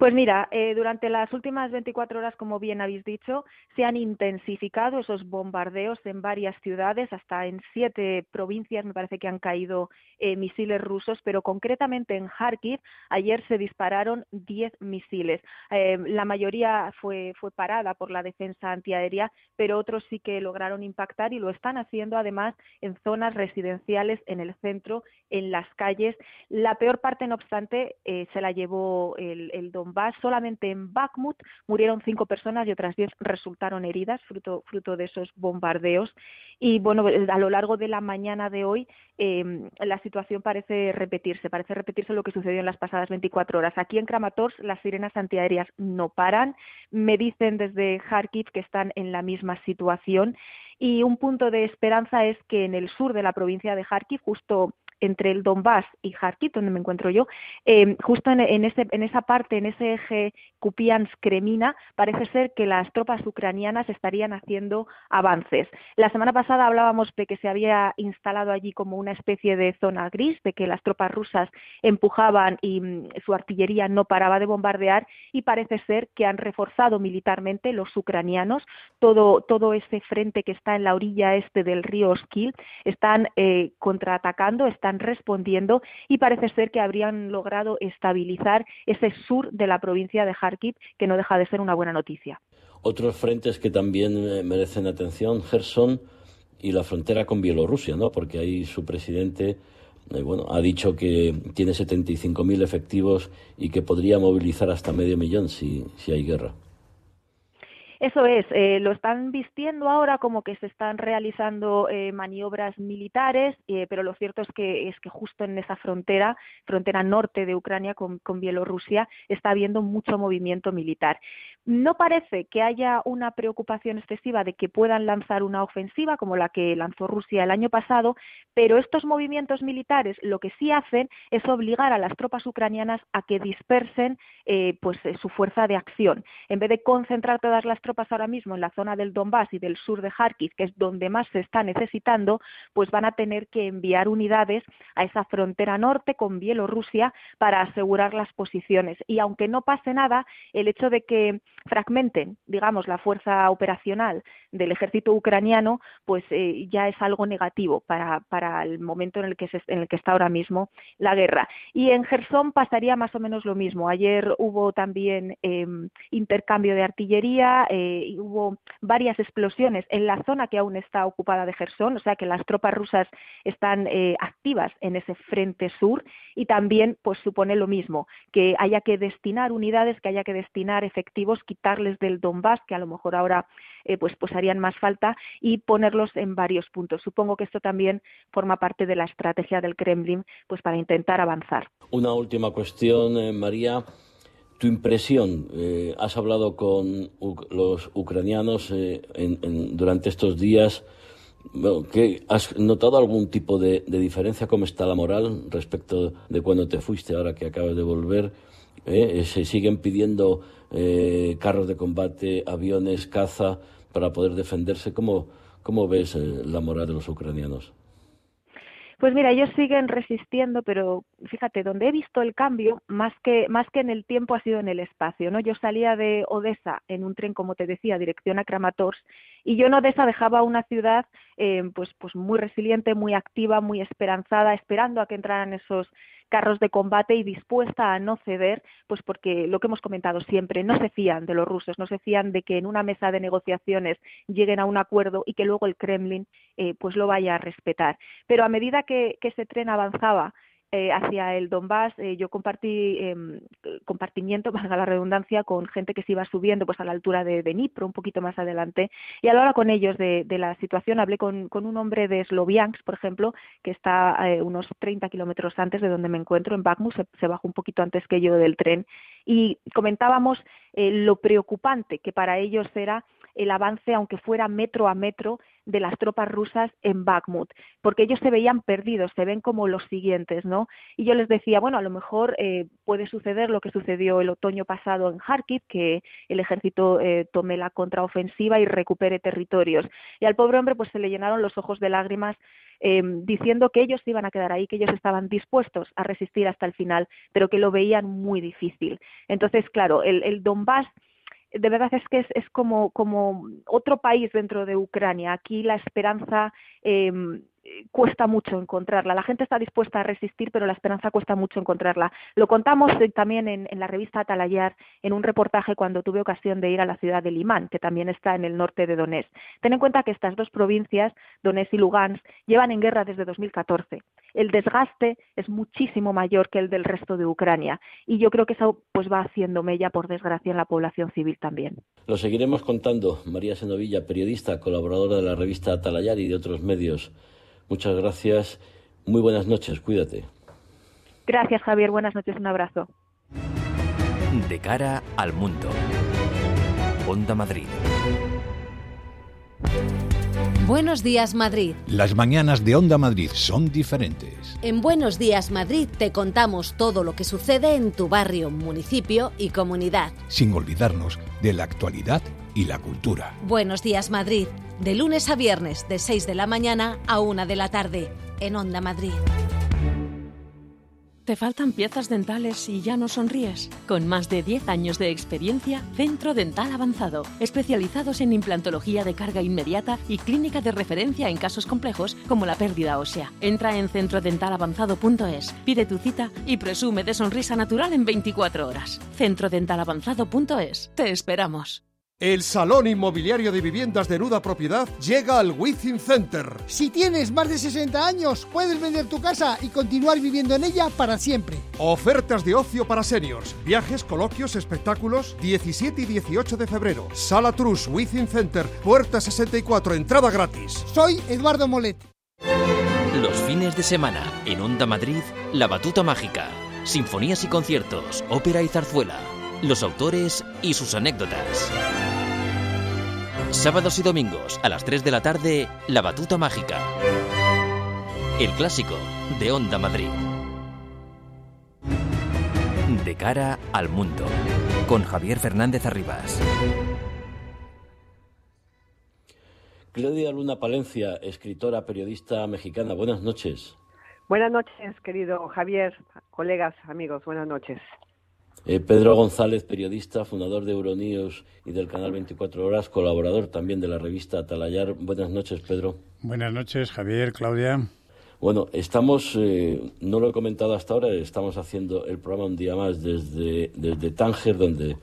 Pues mira, eh, durante las últimas 24 horas, como bien habéis dicho, se han intensificado esos bombardeos en varias ciudades, hasta en siete provincias me parece que han caído eh, misiles rusos, pero concretamente en Kharkiv ayer se dispararon 10 misiles. Eh, la mayoría fue, fue parada por la defensa antiaérea, pero otros sí que lograron impactar y lo están haciendo además en zonas residenciales, en el centro, en las calles. La peor parte, no obstante, se la llevó el, el solamente en Bakhmut murieron cinco personas y otras diez resultaron heridas fruto, fruto de esos bombardeos. Y bueno, a lo largo de la mañana de hoy em, la situación parece repetirse, parece repetirse lo que sucedió en las pasadas 24 horas. Aquí en Kramatorsk las sirenas antiaéreas no paran. Me dicen desde Kharkiv que están en la misma situación. Y un punto de esperanza es que en el sur de la provincia de Kharkiv, justo entre el Donbass y Kharkiv, donde me encuentro yo, eh, justo en, ese, en, esa parte, en ese eje Kupiansk-Kremina, parece ser que las tropas ucranianas estarían haciendo avances. La semana pasada hablábamos de que se había instalado allí como una especie de zona gris, de que las tropas rusas empujaban y mm, su artillería no paraba de bombardear y parece ser que han reforzado militarmente los ucranianos todo, todo ese frente que está en la orilla este del río Oskil, están eh, contraatacando, están respondiendo y parece ser que habrían logrado estabilizar ese sur de la provincia de Kharkiv, que no deja de ser una buena noticia. Otros frentes que también eh, merecen atención, Gerson y la frontera con Bielorrusia, ¿no? Porque ahí su presidente eh, bueno, ha dicho que tiene 75.000 efectivos y que podría movilizar hasta medio millón si, si hay guerra. Eso es, eh, lo están vistiendo ahora como que se están realizando eh, maniobras militares, eh, pero lo cierto es que es que justo en esa frontera, frontera norte de Ucrania con, Bielorrusia, está habiendo mucho movimiento militar. No parece que haya una preocupación excesiva de que puedan lanzar una ofensiva como la que lanzó Rusia el año pasado, pero estos movimientos militares lo que sí hacen es obligar a las tropas ucranianas a que dispersen pues su fuerza de acción. En vez de concentrar todas las tropas ahora mismo en la zona del Donbass y del sur de Kharkiv, que es donde más se está necesitando, pues van a tener que enviar unidades a esa frontera norte con Bielorrusia para asegurar las posiciones. Y aunque no pase nada, el hecho de que fragmenten, digamos, la fuerza operacional del ejército ucraniano, pues eh, ya es algo negativo para, el momento en el, que se, en el que está ahora mismo la guerra. Y en Gerson pasaría más o menos lo mismo. Ayer hubo también em, intercambio de artillería, y hubo varias explosiones en la zona que aún está ocupada de Gerson, o sea que las tropas rusas están eh, activas en ese frente sur y también pues supone lo mismo, que haya que destinar unidades, que haya que destinar efectivos, quitarles del Donbass, que a lo mejor ahora eh, pues, pues harían más falta, y ponerlos en varios puntos. Supongo que esto también forma parte de la estrategia del Kremlin pues para intentar avanzar. Una última cuestión, María tu impresión, eh, has hablado con los ucranianos eh, durante estos días, ¿has notado algún tipo de, diferencia? ¿Cómo está la moral respecto de cuando te fuiste, ahora que acabas de volver? Eh, ¿Se siguen pidiendo carros de combate, aviones, caza para poder defenderse? ¿Cómo, cómo ves la moral de los ucranianos? Pues mira, ellos siguen resistiendo, pero fíjate, donde he visto el cambio, más que, más que en el tiempo, ha sido en el espacio. ¿no? Yo salía de Odessa en un tren, como te decía, dirección a Kramatorsk, y yo en Odessa dejaba una ciudad eh, pues, pues muy resiliente, muy activa, muy esperanzada, esperando a que entraran esos carros de combate y dispuesta a no ceder, pues porque lo que hemos comentado siempre, no se fían de los rusos, no se fían de que en una mesa de negociaciones lleguen a un acuerdo y que luego el Kremlin eh, pues lo vaya a respetar. Pero a medida que, que ese tren avanzaba eh, hacia el Donbass, eh, yo compartí eh, compartimiento, <laughs> valga la redundancia, con gente que se iba subiendo pues a la altura de, Dnipro, un poquito más adelante, y a la hora con ellos de, la situación hablé con, un hombre de Sloviansk, por ejemplo, que está eh, unos 30 kilómetros antes de donde me encuentro, en Bakhmut, se, bajó un poquito antes que yo del tren, y comentábamos lo preocupante que para ellos era el avance, aunque fuera metro a metro, de las tropas rusas en Bakhmut, porque ellos se veían perdidos, se ven como los siguientes, ¿no? Y yo les decía, bueno, a lo mejor eh, puede suceder lo que sucedió el otoño pasado en Kharkiv, que el ejército eh, tome la contraofensiva y recupere territorios. Y al pobre hombre pues se le llenaron los ojos de lágrimas em, diciendo que ellos iban a quedar ahí, que ellos estaban dispuestos a resistir hasta el final, pero que lo veían muy difícil. Entonces, claro, el, el Donbass de verdad es que es, es como, otro país dentro de Ucrania. Aquí la esperanza eh, cuesta mucho encontrarla. La gente está dispuesta a resistir, pero la esperanza cuesta mucho encontrarla. Lo contamos también en, la revista Atalayar en un reportaje cuando tuve ocasión de ir a la ciudad de Limán, que también está en el norte de Donetsk. Ten en cuenta que estas dos provincias, Donetsk y Lugansk, llevan en guerra desde 2014. El desgaste es muchísimo mayor que el del resto de Ucrania y yo creo que eso pues va haciendo mella, por desgracia, en la población civil también. Lo seguiremos contando. María Senovilla, periodista, colaboradora de la revista Atalayar y de otros medios. Muchas gracias. Muy buenas noches. Cuídate. Gracias, Javier. Buenas noches. Un abrazo. De cara al mundo. Onda Madrid. Buenos días Madrid. Las mañanas de Onda Madrid son diferentes. En Buenos días Madrid te contamos todo lo que sucede en tu barrio, municipio y comunidad. Sin olvidarnos de la actualidad y la cultura. Buenos días Madrid, de lunes a viernes de 6 de la mañana a 1 de la tarde, en Onda Madrid. ¿Te faltan piezas dentales y ya no sonríes? Con más de 10 años de experiencia, Centro Dental Avanzado, especializados en implantología de carga inmediata y clínica de referencia en casos complejos como la pérdida ósea. Entra en centrodentalavanzado.es, pide tu cita y presume de sonrisa natural en 24 horas. Centrodentalavanzado.es. Te esperamos. El Salón Inmobiliario de Viviendas de Nuda Propiedad llega al Within Center. Si tienes más de 60 años, puedes vender tu casa y continuar viviendo en ella para siempre. Ofertas de ocio para seniors, viajes, coloquios, espectáculos, 17 y 18 de febrero. Sala Trus, Within Center, puerta 64, entrada gratis. Soy Eduardo Molet. Los fines de semana, en Onda Madrid, La Batuta Mágica. Sinfonías y conciertos, ópera y zarzuela. Los autores y sus anécdotas. Sábados y domingos a las 3 de la tarde, La Batuta Mágica. El clásico de Onda Madrid. De cara al mundo, con Javier Fernández Arribas. Claudia Luna Palencia, escritora, periodista mexicana. Buenas noches. Buenas noches, querido Javier, colegas, amigos, buenas noches. Eh, Pedro González, periodista, fundador de Euronews y del canal 24 Horas, colaborador también de la revista Atalayar. Buenas noches, Pedro. Buenas noches, Javier, Claudia. Bueno, estamos, eh, no lo he comentado hasta ahora, estamos haciendo el programa un día más desde, desde Tánger, donde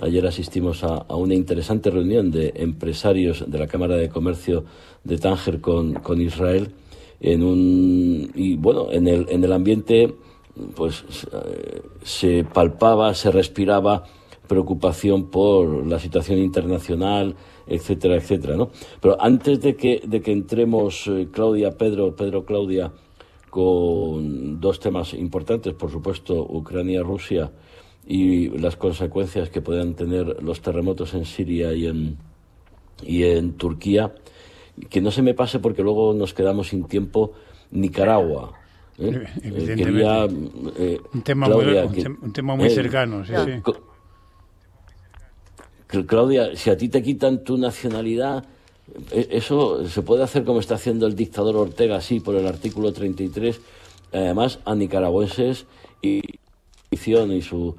ayer asistimos a, una interesante reunión de empresarios de la Cámara de Comercio de Tánger con, con Israel. En un, y bueno, en el, en el ambiente pues se palpaba, se respiraba preocupación por la situación internacional, etcétera, etcétera, ¿no? Pero antes de que, de que entremos, eh, Claudia, Pedro, Pedro, Claudia, con dos temas importantes, por supuesto, Ucrania, Rusia y las consecuencias que puedan tener los terremotos en Siria y en, y en Turquía, que no se me pase porque luego nos quedamos sin tiempo Nicaragua. ¿Eh? Evidentemente. Eh, un, tema muy, cercano, sí, Claudia, si a ti te quitan tu nacionalidad, eh, eso se puede hacer como está haciendo el dictador Ortega, sí, por el artículo 33, además a nicaragüenses y, y su...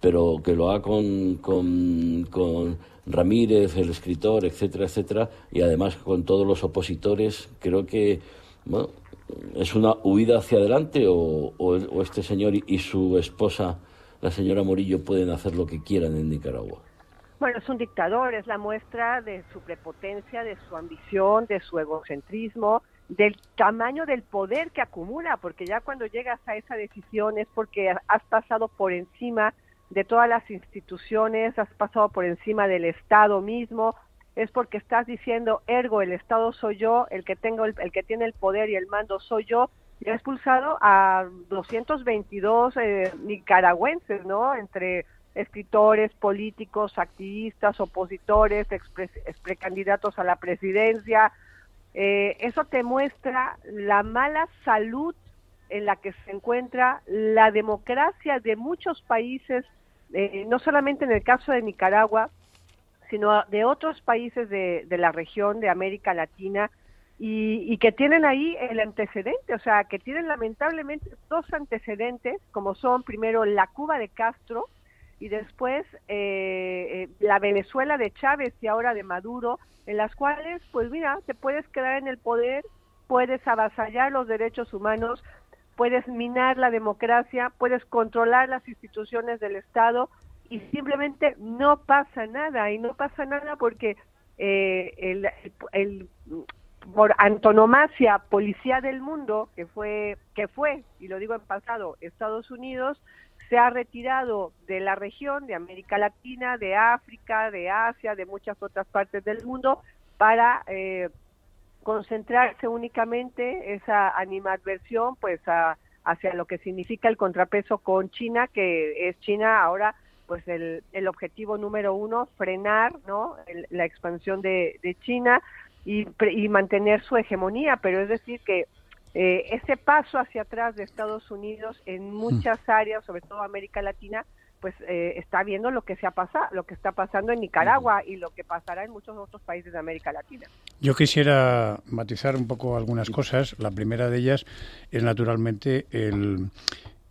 pero que lo haga con, con, con Ramírez, el escritor, etcétera, etcétera, y además con todos los opositores, creo que, bueno, ¿Es una huida hacia adelante o, este señor y, su esposa, la señora Morillo, pueden hacer lo que quieran en Nicaragua? Bueno, es un dictador, es la muestra de su prepotencia, de su ambición, de su egocentrismo, del tamaño del poder que acumula, porque ya cuando llegas a esa decisión es porque has pasado por encima de todas las instituciones, has pasado por encima del Estado mismo, es porque estás diciendo, ergo, el Estado soy yo, el que tengo el, que tiene el poder y el mando soy yo, y ha expulsado a 222 eh, nicaragüenses, ¿no? Entre escritores, políticos, activistas, opositores, precandidatos a la presidencia. Eh, eso te muestra la mala salud en la que se encuentra la democracia de muchos países, eh, no solamente en el caso de Nicaragua, sino de otros países de, la región de América Latina y, que tienen ahí el antecedente, o sea, que tienen lamentablemente dos antecedentes, como son primero la Cuba de Castro y después eh, eh, la Venezuela de Chávez y ahora de Maduro, en las cuales, pues mira, te puedes quedar en el poder, puedes avasallar los derechos humanos, puedes minar la democracia, puedes controlar las instituciones del Estado y simplemente no pasa nada y no pasa nada porque eh, el, el, por antonomasia policía del mundo que fue que fue y lo digo en pasado Estados Unidos se ha retirado de la región de América Latina de África de Asia de muchas otras partes del mundo para eh, concentrarse únicamente esa animadversión pues hacia lo que significa el contrapeso con China que es China ahora pues el, el objetivo número uno, frenar ¿no? la expansión de, de China y, y, mantener su hegemonía, pero es decir que eh, ese paso hacia atrás de Estados Unidos en muchas áreas, sobre todo América Latina, pues eh, está viendo lo que se ha pasado, lo que está pasando en Nicaragua y lo que pasará en muchos otros países de América Latina. Yo quisiera matizar un poco algunas cosas. La primera de ellas es naturalmente el,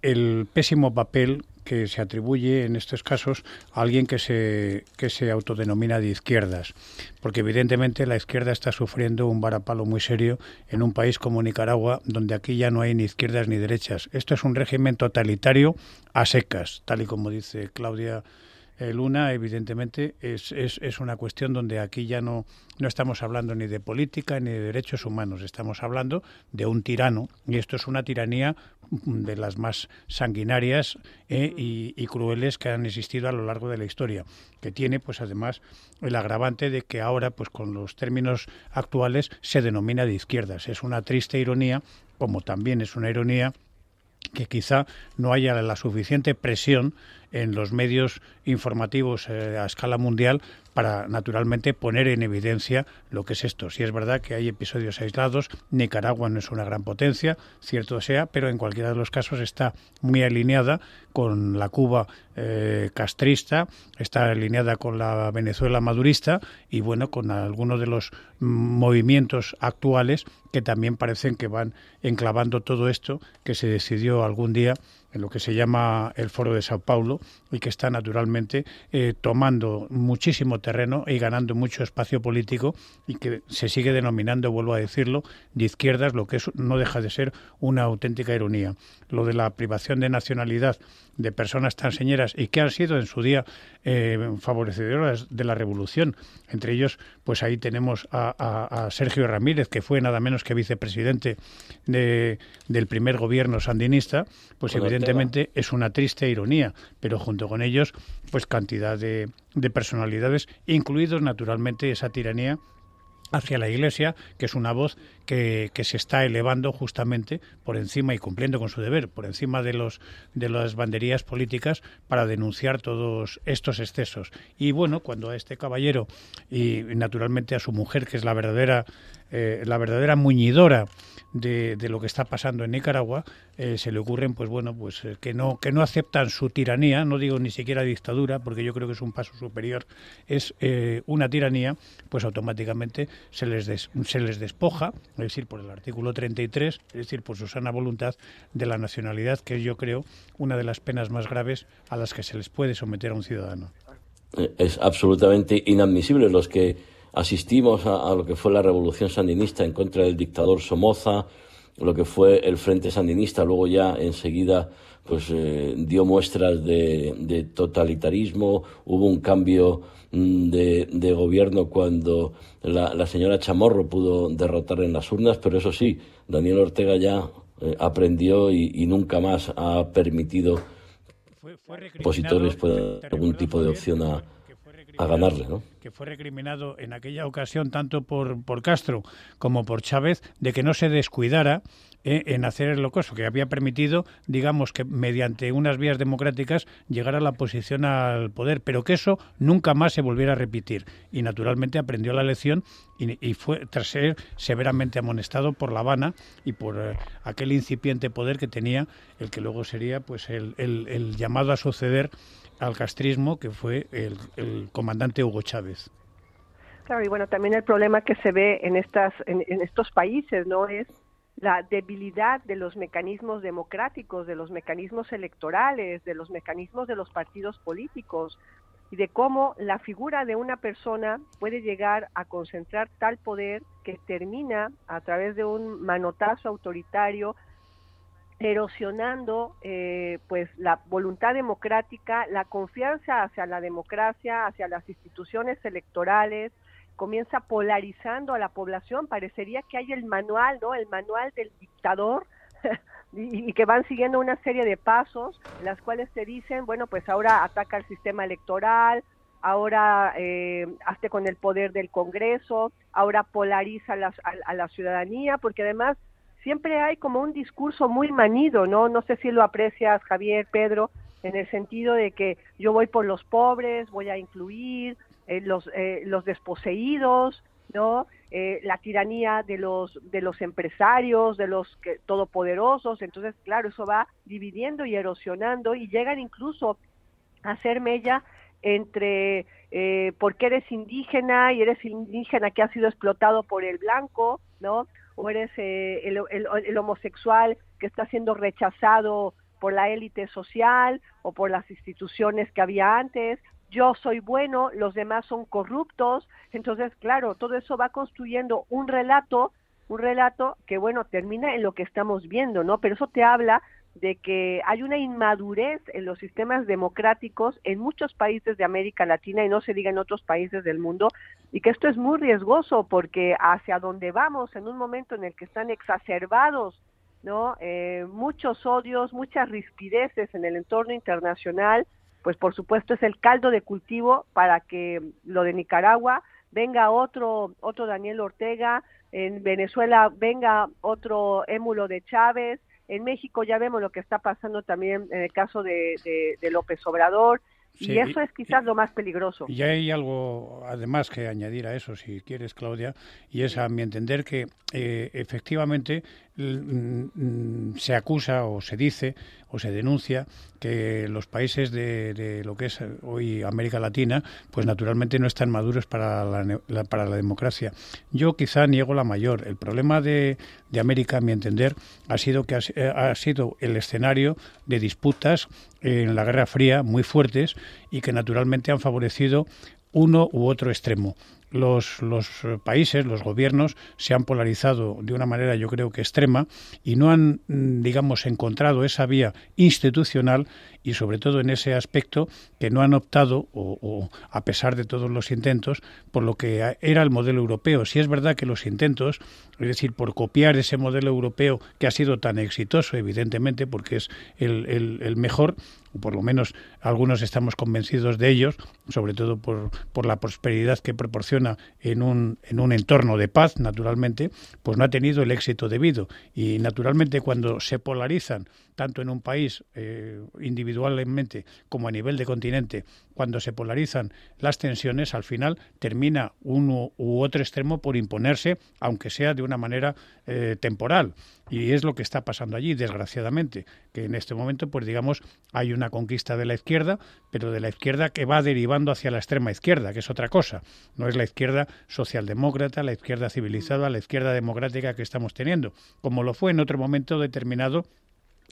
el pésimo papel que se atribuye en estos casos a alguien que se, que se autodenomina de izquierdas, porque evidentemente la izquierda está sufriendo un varapalo muy serio en un país como Nicaragua, donde aquí ya no hay ni izquierdas ni derechas. Esto es un régimen totalitario a secas, tal y como dice Claudia eh, Luna, evidentemente, es, es, es, una cuestión donde aquí ya no, no estamos hablando ni de política ni de derechos humanos, estamos hablando de un tirano, y esto es una tiranía de las más sanguinarias eh, y, y, crueles que han existido a lo largo de la historia, que tiene, pues además, el agravante de que ahora, pues con los términos actuales, se denomina de izquierdas. Es una triste ironía, como también es una ironía que quizá no haya la suficiente presión en los medios informativos eh, a escala mundial para naturalmente poner en evidencia lo que es esto. Si es verdad que hay episodios aislados, Nicaragua no es una gran potencia, cierto sea, pero en cualquiera de los casos está muy alineada con la Cuba eh, castrista, está alineada con la Venezuela madurista y bueno, con algunos de los movimientos actuales que también parecen que van enclavando todo esto que se decidió algún día en lo que se llama el Foro de Sao Paulo y que está naturalmente eh, tomando muchísimo terreno y ganando mucho espacio político y que se sigue denominando, vuelvo a decirlo, de izquierdas, lo que es, no deja de ser una auténtica ironía. Lo de la privación de nacionalidad de personas tan señeras y que han sido en su día eh, favorecedoras de la revolución. Entre ellos, pues ahí tenemos a, Sergio Ramírez, que fue nada menos que vicepresidente de, del primer gobierno sandinista, pues evidentemente es una triste ironía, pero junto con ellos, pues cantidad de, de personalidades, incluidos naturalmente esa tiranía hacia la Iglesia, que es una voz que, que, se está elevando justamente por encima y cumpliendo con su deber, por encima de los de las banderías políticas para denunciar todos estos excesos. Y bueno, cuando a este caballero y naturalmente a su mujer, que es la verdadera eh, la verdadera muñidora de, lo que está pasando en Nicaragua, eh, se le ocurren, pues bueno, pues eh, que no que no aceptan su tiranía, no digo ni siquiera dictadura, porque yo creo que es un paso superior, es una tiranía, pues automáticamente se les se les despoja, es decir, por el artículo 33, es decir, por su sana voluntad de la nacionalidad, que es yo creo una de las penas más graves a las que se les puede someter a un ciudadano. Es absolutamente inadmisible los que asistimos a, lo que fue la revolución sandinista en contra del dictador Somoza, lo que fue el Frente Sandinista, luego ya enseguida pues eh, dio muestras de, totalitarismo, hubo un cambio mm, de, gobierno cuando la, señora Chamorro pudo derrotar en las urnas, pero eso sí, Daniel Ortega ya eh, aprendió y, nunca más ha permitido que opositores puedan algún tipo de opción a, a ganarle, ¿no? Que fue recriminado en aquella ocasión tanto por, por Castro como por Chávez de que no se descuidara eh, en hacer el locoso, que había permitido, digamos, que mediante unas vías democráticas llegara a la posición al poder, pero que eso nunca más se volviera a repetir. Y naturalmente aprendió la lección y, fue, tras ser severamente amonestado por La Habana y por eh, aquel incipiente poder que tenía, el que luego sería pues el, el, llamado a suceder al castrismo, que fue el, el comandante Hugo Chávez. Claro, y bueno, también el problema que se ve en, estas, en, en estos países, ¿no? Es la debilidad de los mecanismos democráticos, de los mecanismos electorales, de los mecanismos de los partidos políticos y de cómo la figura de una persona puede llegar a concentrar tal poder que termina a través de un manotazo autoritario erosionando eh, pues la voluntad democrática, la confianza hacia la democracia, hacia las instituciones electorales, comienza polarizando a la población, parecería que hay el manual, ¿no? El manual del dictador <laughs> y, que van siguiendo una serie de pasos, las cuales te dicen, bueno, pues ahora ataca el sistema electoral, ahora eh, hazte con el poder del Congreso, ahora polariza a, la ciudadanía, porque además siempre hay como un discurso muy manido, ¿no? No sé si lo aprecias, Javier, Pedro, en el sentido de que yo voy por los pobres, voy a incluir, eh, los, eh, los desposeídos, ¿no? Eh, la tiranía de los, de los empresarios, de los que, todopoderosos. Entonces, claro, eso va dividiendo y erosionando y llegan incluso a hacer mella entre eh, porque eres indígena y eres indígena que ha sido explotado por el blanco, ¿no? O eres el, el, el homosexual que está siendo rechazado por la élite social o por las instituciones que había antes, yo soy bueno, los demás son corruptos, entonces claro, todo eso va construyendo un relato, un relato que bueno, termina en lo que estamos viendo, ¿no? Pero eso te habla de que hay una inmadurez en los sistemas democráticos en muchos países de América Latina y no se diga en otros países del mundo, y que esto es muy riesgoso porque hacia donde vamos en un momento en el que están exacerbados ¿no? Eh, muchos odios, muchas rispideces en el entorno internacional, pues por supuesto es el caldo de cultivo para que lo de Nicaragua venga otro otro Daniel Ortega, en Venezuela venga otro émulo de Chávez, en México ya vemos lo que está pasando también en el caso de, de, López Obrador, y eso es quizás lo más peligroso. Y hay algo, además, que añadir a eso, si quieres, Claudia, y es a mi entender que eh, efectivamente se acusa o se dice o se denuncia que los países de, lo que es hoy América Latina, pues naturalmente no están maduros para la, para la democracia. Yo quizá niego la mayor. El problema de, de América, a mi entender, ha sido que ha, ha sido el escenario de disputas en la Guerra Fría muy fuertes y que naturalmente han favorecido uno u otro extremo los, los países, los gobiernos, se han polarizado de una manera yo creo que extrema y no han, mm, digamos, encontrado esa vía institucional y sobre todo en ese aspecto que no han optado, o, a pesar de todos los intentos, por lo que era el modelo europeo. Si es verdad que los intentos, es decir, por copiar ese modelo europeo que ha sido tan exitoso, evidentemente, porque es el, el, el mejor, por lo menos algunos estamos convencidos de ellos, sobre todo por, por la prosperidad que proporciona en un, en un entorno de paz, naturalmente, pues no ha tenido el éxito debido. Y naturalmente cuando se polarizan tanto en un país eh, individualmente como a nivel de continente, cuando se polarizan las tensiones, al final termina uno u otro extremo por imponerse, aunque sea de una manera eh, temporal. Y es lo que está pasando allí, desgraciadamente, que en este momento, pues digamos, hay una conquista de la izquierda, pero de la izquierda que va derivando hacia la extrema izquierda, que es otra cosa. No es la izquierda socialdemócrata, la izquierda civilizada, la izquierda democrática que estamos teniendo, como lo fue en otro momento determinado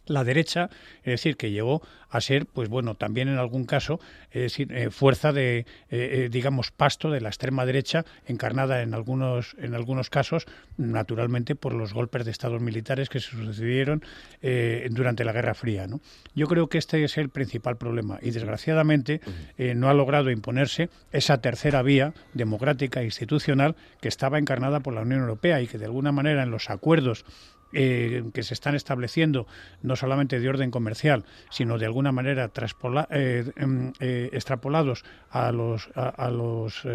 la derecha, es decir, que llegó a ser, pues bueno, también en algún caso, es decir, eh, fuerza de, eh, eh, digamos, pasto de la extrema derecha, encarnada en algunos, en algunos casos, naturalmente, por los golpes de estados militares que se sucedieron durante la Guerra Fría. ¿no? Yo creo que este es el principal problema y, desgraciadamente, no ha logrado imponerse esa tercera vía democrática e institucional que estaba encarnada por la Unión Europea y que, de alguna manera, en los acuerdos eh, que se están estableciendo, no solamente de orden comercial, sino de alguna manera eh, em, eh, extrapolados a los, a los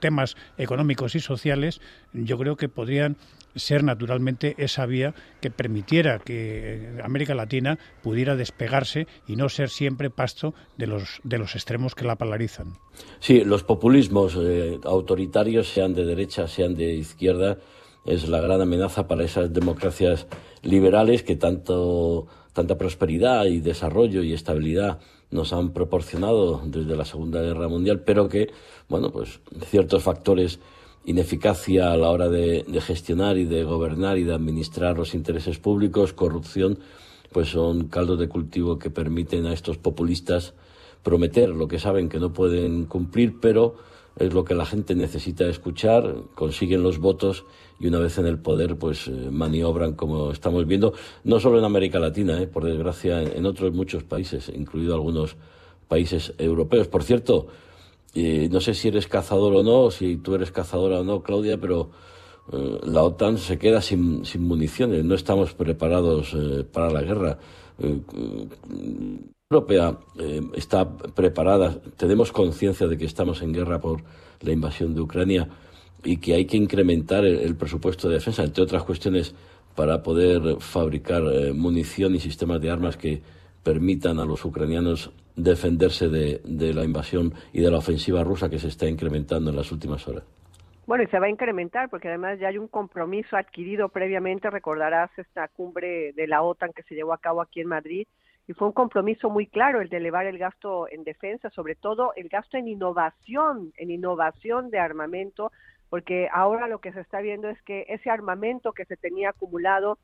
temas económicos y sociales, yo creo que podrían ser naturalmente esa vía que permitiera que América Latina pudiera despegarse y no ser siempre pasto de los, de los extremos que la polarizan. Sí, los populismos eh, autoritarios, sean de derecha, sean de izquierda, es la gran amenaza para esas democracias liberales que tanto, tanta prosperidad y desarrollo y estabilidad nos han proporcionado desde la Segunda Guerra Mundial, pero que, bueno, pues ciertos factores ineficacia a la hora de, gestionar y de gobernar y de administrar los intereses públicos, corrupción, pues son caldos de cultivo que permiten a estos populistas prometer lo que saben que no pueden cumplir, pero es lo que la gente necesita escuchar, consiguen los votos y una vez en el poder, pues eh, maniobran como estamos viendo, no solo en América Latina, eh, por desgracia, en otros muchos países, incluido algunos países europeos. Por cierto, no sé si eres cazador o no, si tú eres cazadora o no, Claudia, pero eh, la OTAN se queda sin, sin municiones. No estamos preparados eh, para la guerra. Eh, la Europea está preparada. Tenemos conciencia de que estamos en guerra por la invasión de Ucrania y que hay que incrementar el, presupuesto de defensa, entre otras cuestiones, para poder fabricar munición y sistemas de armas que permitan a los ucranianos defenderse de, de, la invasión y de la ofensiva rusa que se está incrementando en las últimas horas. Bueno, y se va a incrementar porque además ya hay un compromiso adquirido previamente, recordarás esta cumbre de la OTAN que se llevó a cabo aquí en Madrid, y fue un compromiso muy claro el de elevar el gasto en defensa, sobre todo el gasto en innovación, en innovación de armamento, porque ahora lo que se está viendo es que ese armamento que se tenía acumulado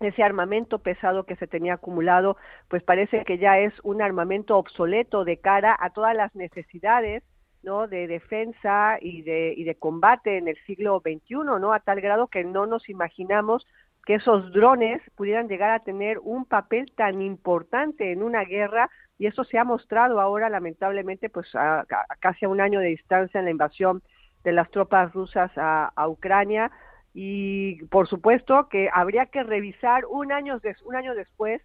ese armamento pesado que se tenía acumulado, pues parece que ya es un armamento obsoleto de cara a todas las necesidades ¿no? de defensa y de, y de combate en el siglo XXI, ¿no? A tal grado que no nos imaginamos que esos drones pudieran llegar a tener un papel tan importante en una guerra y eso se ha mostrado ahora lamentablemente pues a, casi a un año de distancia en la invasión de las tropas rusas a, Ucrania. Y por supuesto que habría que revisar un año, un año después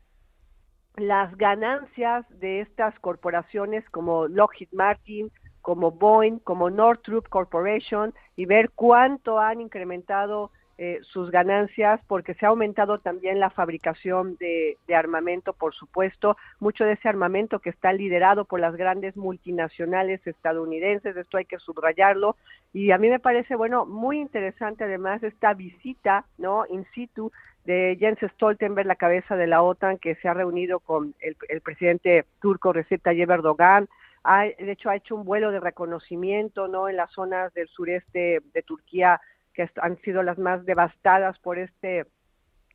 las ganancias de estas corporaciones como Lockheed Martin, como Boeing, como Northrop Corporation y ver cuánto han incrementado eh, sus ganancias porque se ha aumentado también la fabricación de, armamento, por supuesto, mucho de ese armamento que está liderado por las grandes multinacionales estadounidenses, esto hay que subrayarlo, y a mí me parece, bueno, muy interesante además esta visita, ¿no?, in situ de Jens Stoltenberg, la cabeza de la OTAN, que se ha reunido con el, el presidente turco Recep Tayyip Erdogan, ha, de hecho ha hecho un vuelo de reconocimiento, ¿no?, en las zonas del sureste de Turquía, que han sido las más devastadas por este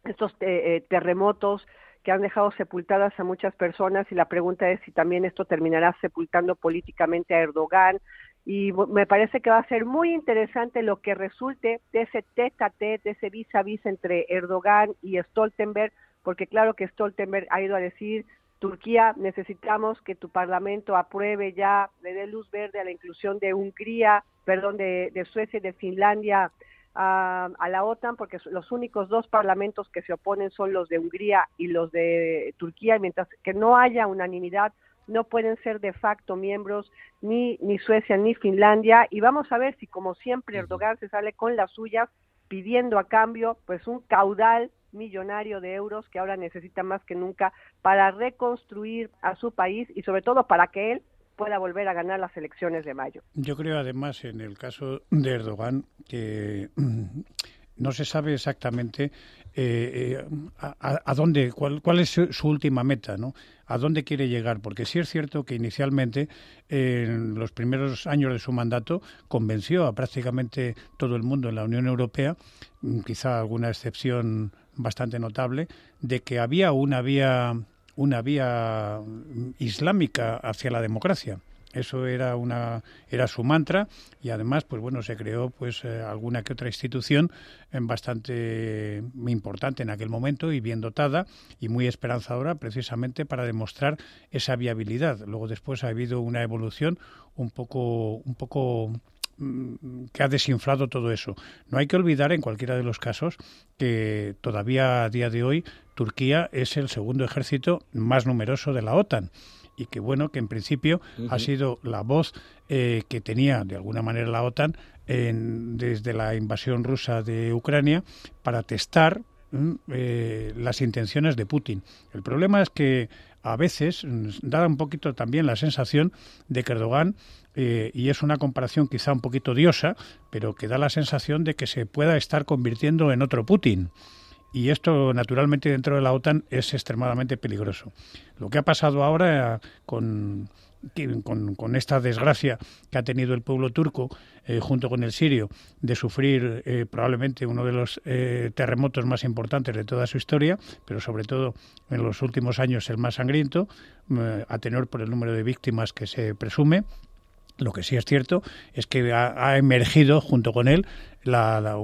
estos eh, eh, terremotos que han dejado sepultadas a muchas personas. Y la pregunta es si también esto terminará sepultando políticamente a Erdogan. Y me parece que va a ser muy interesante lo que resulte de ese tete a tete, de ese vis a vis entre Erdogan y Stoltenberg, porque claro que Stoltenberg ha ido a decir Turquía, necesitamos que tu parlamento apruebe ya, le dé luz verde a la inclusión de Hungría, perdón, de, de Suecia y de Finlandia a, la OTAN, porque los únicos dos parlamentos que se oponen son los de Hungría y los de Turquía, y mientras que no haya unanimidad, no pueden ser de facto miembros ni, ni Suecia ni Finlandia. Y vamos a ver si, como siempre, Erdogan se sale con las suyas pidiendo a cambio pues un caudal millonario de euros que ahora necesita más que nunca para reconstruir a su país y sobre todo para que él pueda volver a ganar las elecciones de mayo. Yo creo además en el caso de Erdogan que mm, no se sabe exactamente eh, eh, a, dónde, cuál, cuál, es su, última meta, ¿no? A dónde quiere llegar, porque sí es cierto que inicialmente, en los primeros años de su mandato, convenció a prácticamente todo el mundo en la Unión Europea, mm, quizá alguna excepción bastante notable, de que había una vía, una vía islámica hacia la democracia. Eso era una era su mantra y además pues bueno se creó pues eh, alguna que otra institución eh, bastante importante en aquel momento y bien dotada y muy esperanzadora precisamente para demostrar esa viabilidad. Luego después ha habido una evolución un poco un poco mm, que ha desinflado todo eso. No hay que olvidar en cualquiera de los casos que todavía a día de hoy Turquía es el segundo ejército más numeroso de la OTAN y que bueno que en principio ha sido la voz eh, que tenía de alguna manera la OTAN desde la invasión rusa de Ucrania para testar eh, las intenciones de Putin. El problema es que a veces mm, da un poquito también la sensación de que Erdogan eh, y es una comparación quizá un poquito odiosa, pero que da la sensación de que se pueda estar convirtiendo en otro Putin. Y esto, naturalmente, dentro de la OTAN es extremadamente peligroso. Lo que ha pasado ahora con, con, esta desgracia que ha tenido el pueblo turco, eh, junto con el sirio, de sufrir eh, probablemente uno de los eh, terremotos más importantes de toda su historia, pero sobre todo en los últimos años el más sangriento, a tenor por el número de víctimas que se presume, lo que sí es cierto es que ha, emergido junto con él la,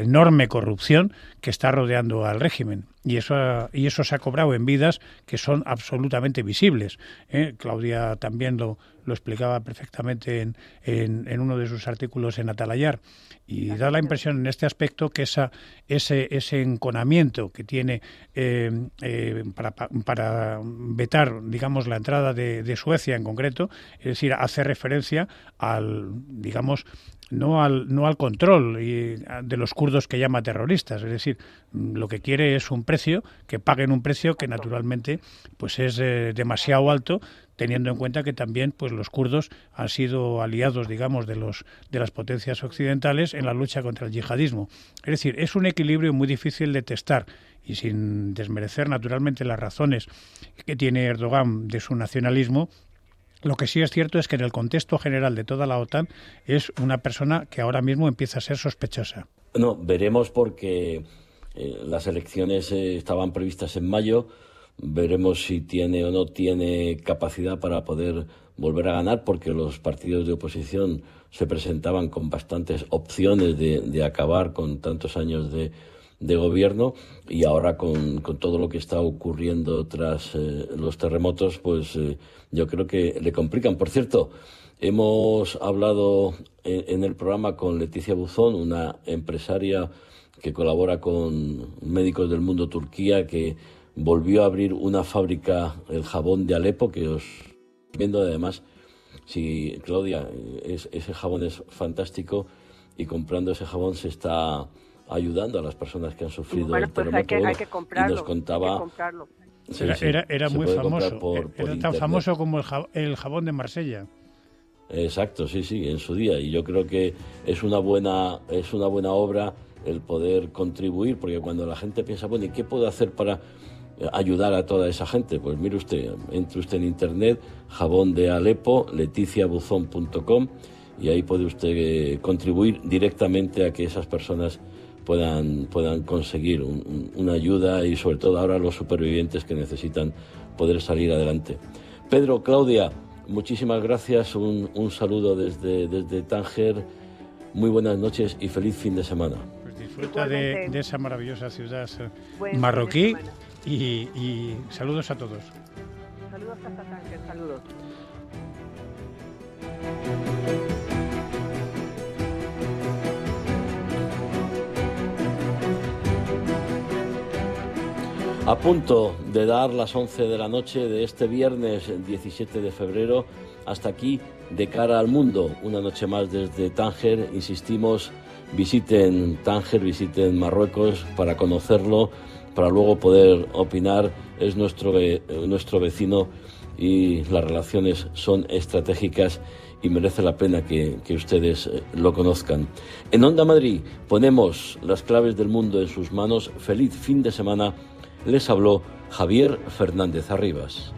enorme corrupción que está rodeando al régimen y eso y eso se ha cobrado en vidas que son absolutamente visibles. ¿eh? Claudia también lo, lo explicaba perfectamente en, en, uno de sus artículos en Atalayar. Y da la impresión en este aspecto que esa, ese, ese enconamiento que tiene eh, eh, para, para, vetar, digamos, la entrada de, de, Suecia en concreto, es decir, hace referencia al, digamos, no al, no al control de los kurdos que llama terroristas. Es decir, lo que quiere es un precio, que paguen un precio que naturalmente pues es eh, demasiado alto teniendo en cuenta que también pues los kurdos han sido aliados digamos de los de las potencias occidentales en la lucha contra el yihadismo es decir es un equilibrio muy difícil de testar y sin desmerecer naturalmente las razones que tiene Erdogan de su nacionalismo lo que sí es cierto es que en el contexto general de toda la OTAN es una persona que ahora mismo empieza a ser sospechosa. No, veremos porque eh, las elecciones eh, estaban previstas en mayo Veremos si tiene o no tiene capacidad para poder volver a ganar, porque los partidos de oposición se presentaban con bastantes opciones de, acabar con tantos años de, gobierno y ahora con, todo lo que está ocurriendo tras eh, los terremotos, pues eh, yo creo que le complican. Por cierto, hemos hablado en, en, el programa con Leticia Buzón, una empresaria que colabora con Médicos del Mundo Turquía, que volvió a abrir una fábrica, el jabón de Alepo, que os viendo además, si Claudia, ese jabón es fantástico y comprando ese jabón se está ayudando a las personas que han sufrido el pues hay que, comprarlo, y nos contaba era, muy famoso era tan famoso como el jabón de Marsella. Exacto sí sí en su día. Y yo creo que es una buena es una buena obra el poder contribuir porque cuando la gente piensa bueno y qué puedo hacer para ayudar a toda esa gente? Pues mire usted, entre usted en internet, jabón de Alepo, leticiabuzón.com y ahí puede usted eh, contribuir directamente a que esas personas puedan, puedan conseguir una ayuda y sobre todo ahora los supervivientes que necesitan poder salir adelante. Pedro, Claudia, muchísimas gracias, un, un saludo desde, desde Tánger, muy buenas noches y feliz fin de semana. Pues disfruta de, de, esa maravillosa ciudad marroquí y, saludos a todos. Saludos hasta Tánger, saludos. A punto de dar las 11 de la noche de este viernes 17 de febrero, hasta aquí de cara al mundo, una noche más desde Tánger, insistimos, visiten Tánger, visiten Marruecos para conocerlo, para luego poder opinar. Es nuestro, nuestro vecino y las relaciones son estratégicas y merece la pena que, que, ustedes eh, lo conozcan. En Onda Madrid ponemos las claves del mundo en sus manos. Feliz fin de semana. Les habló Javier Fernández Arribas.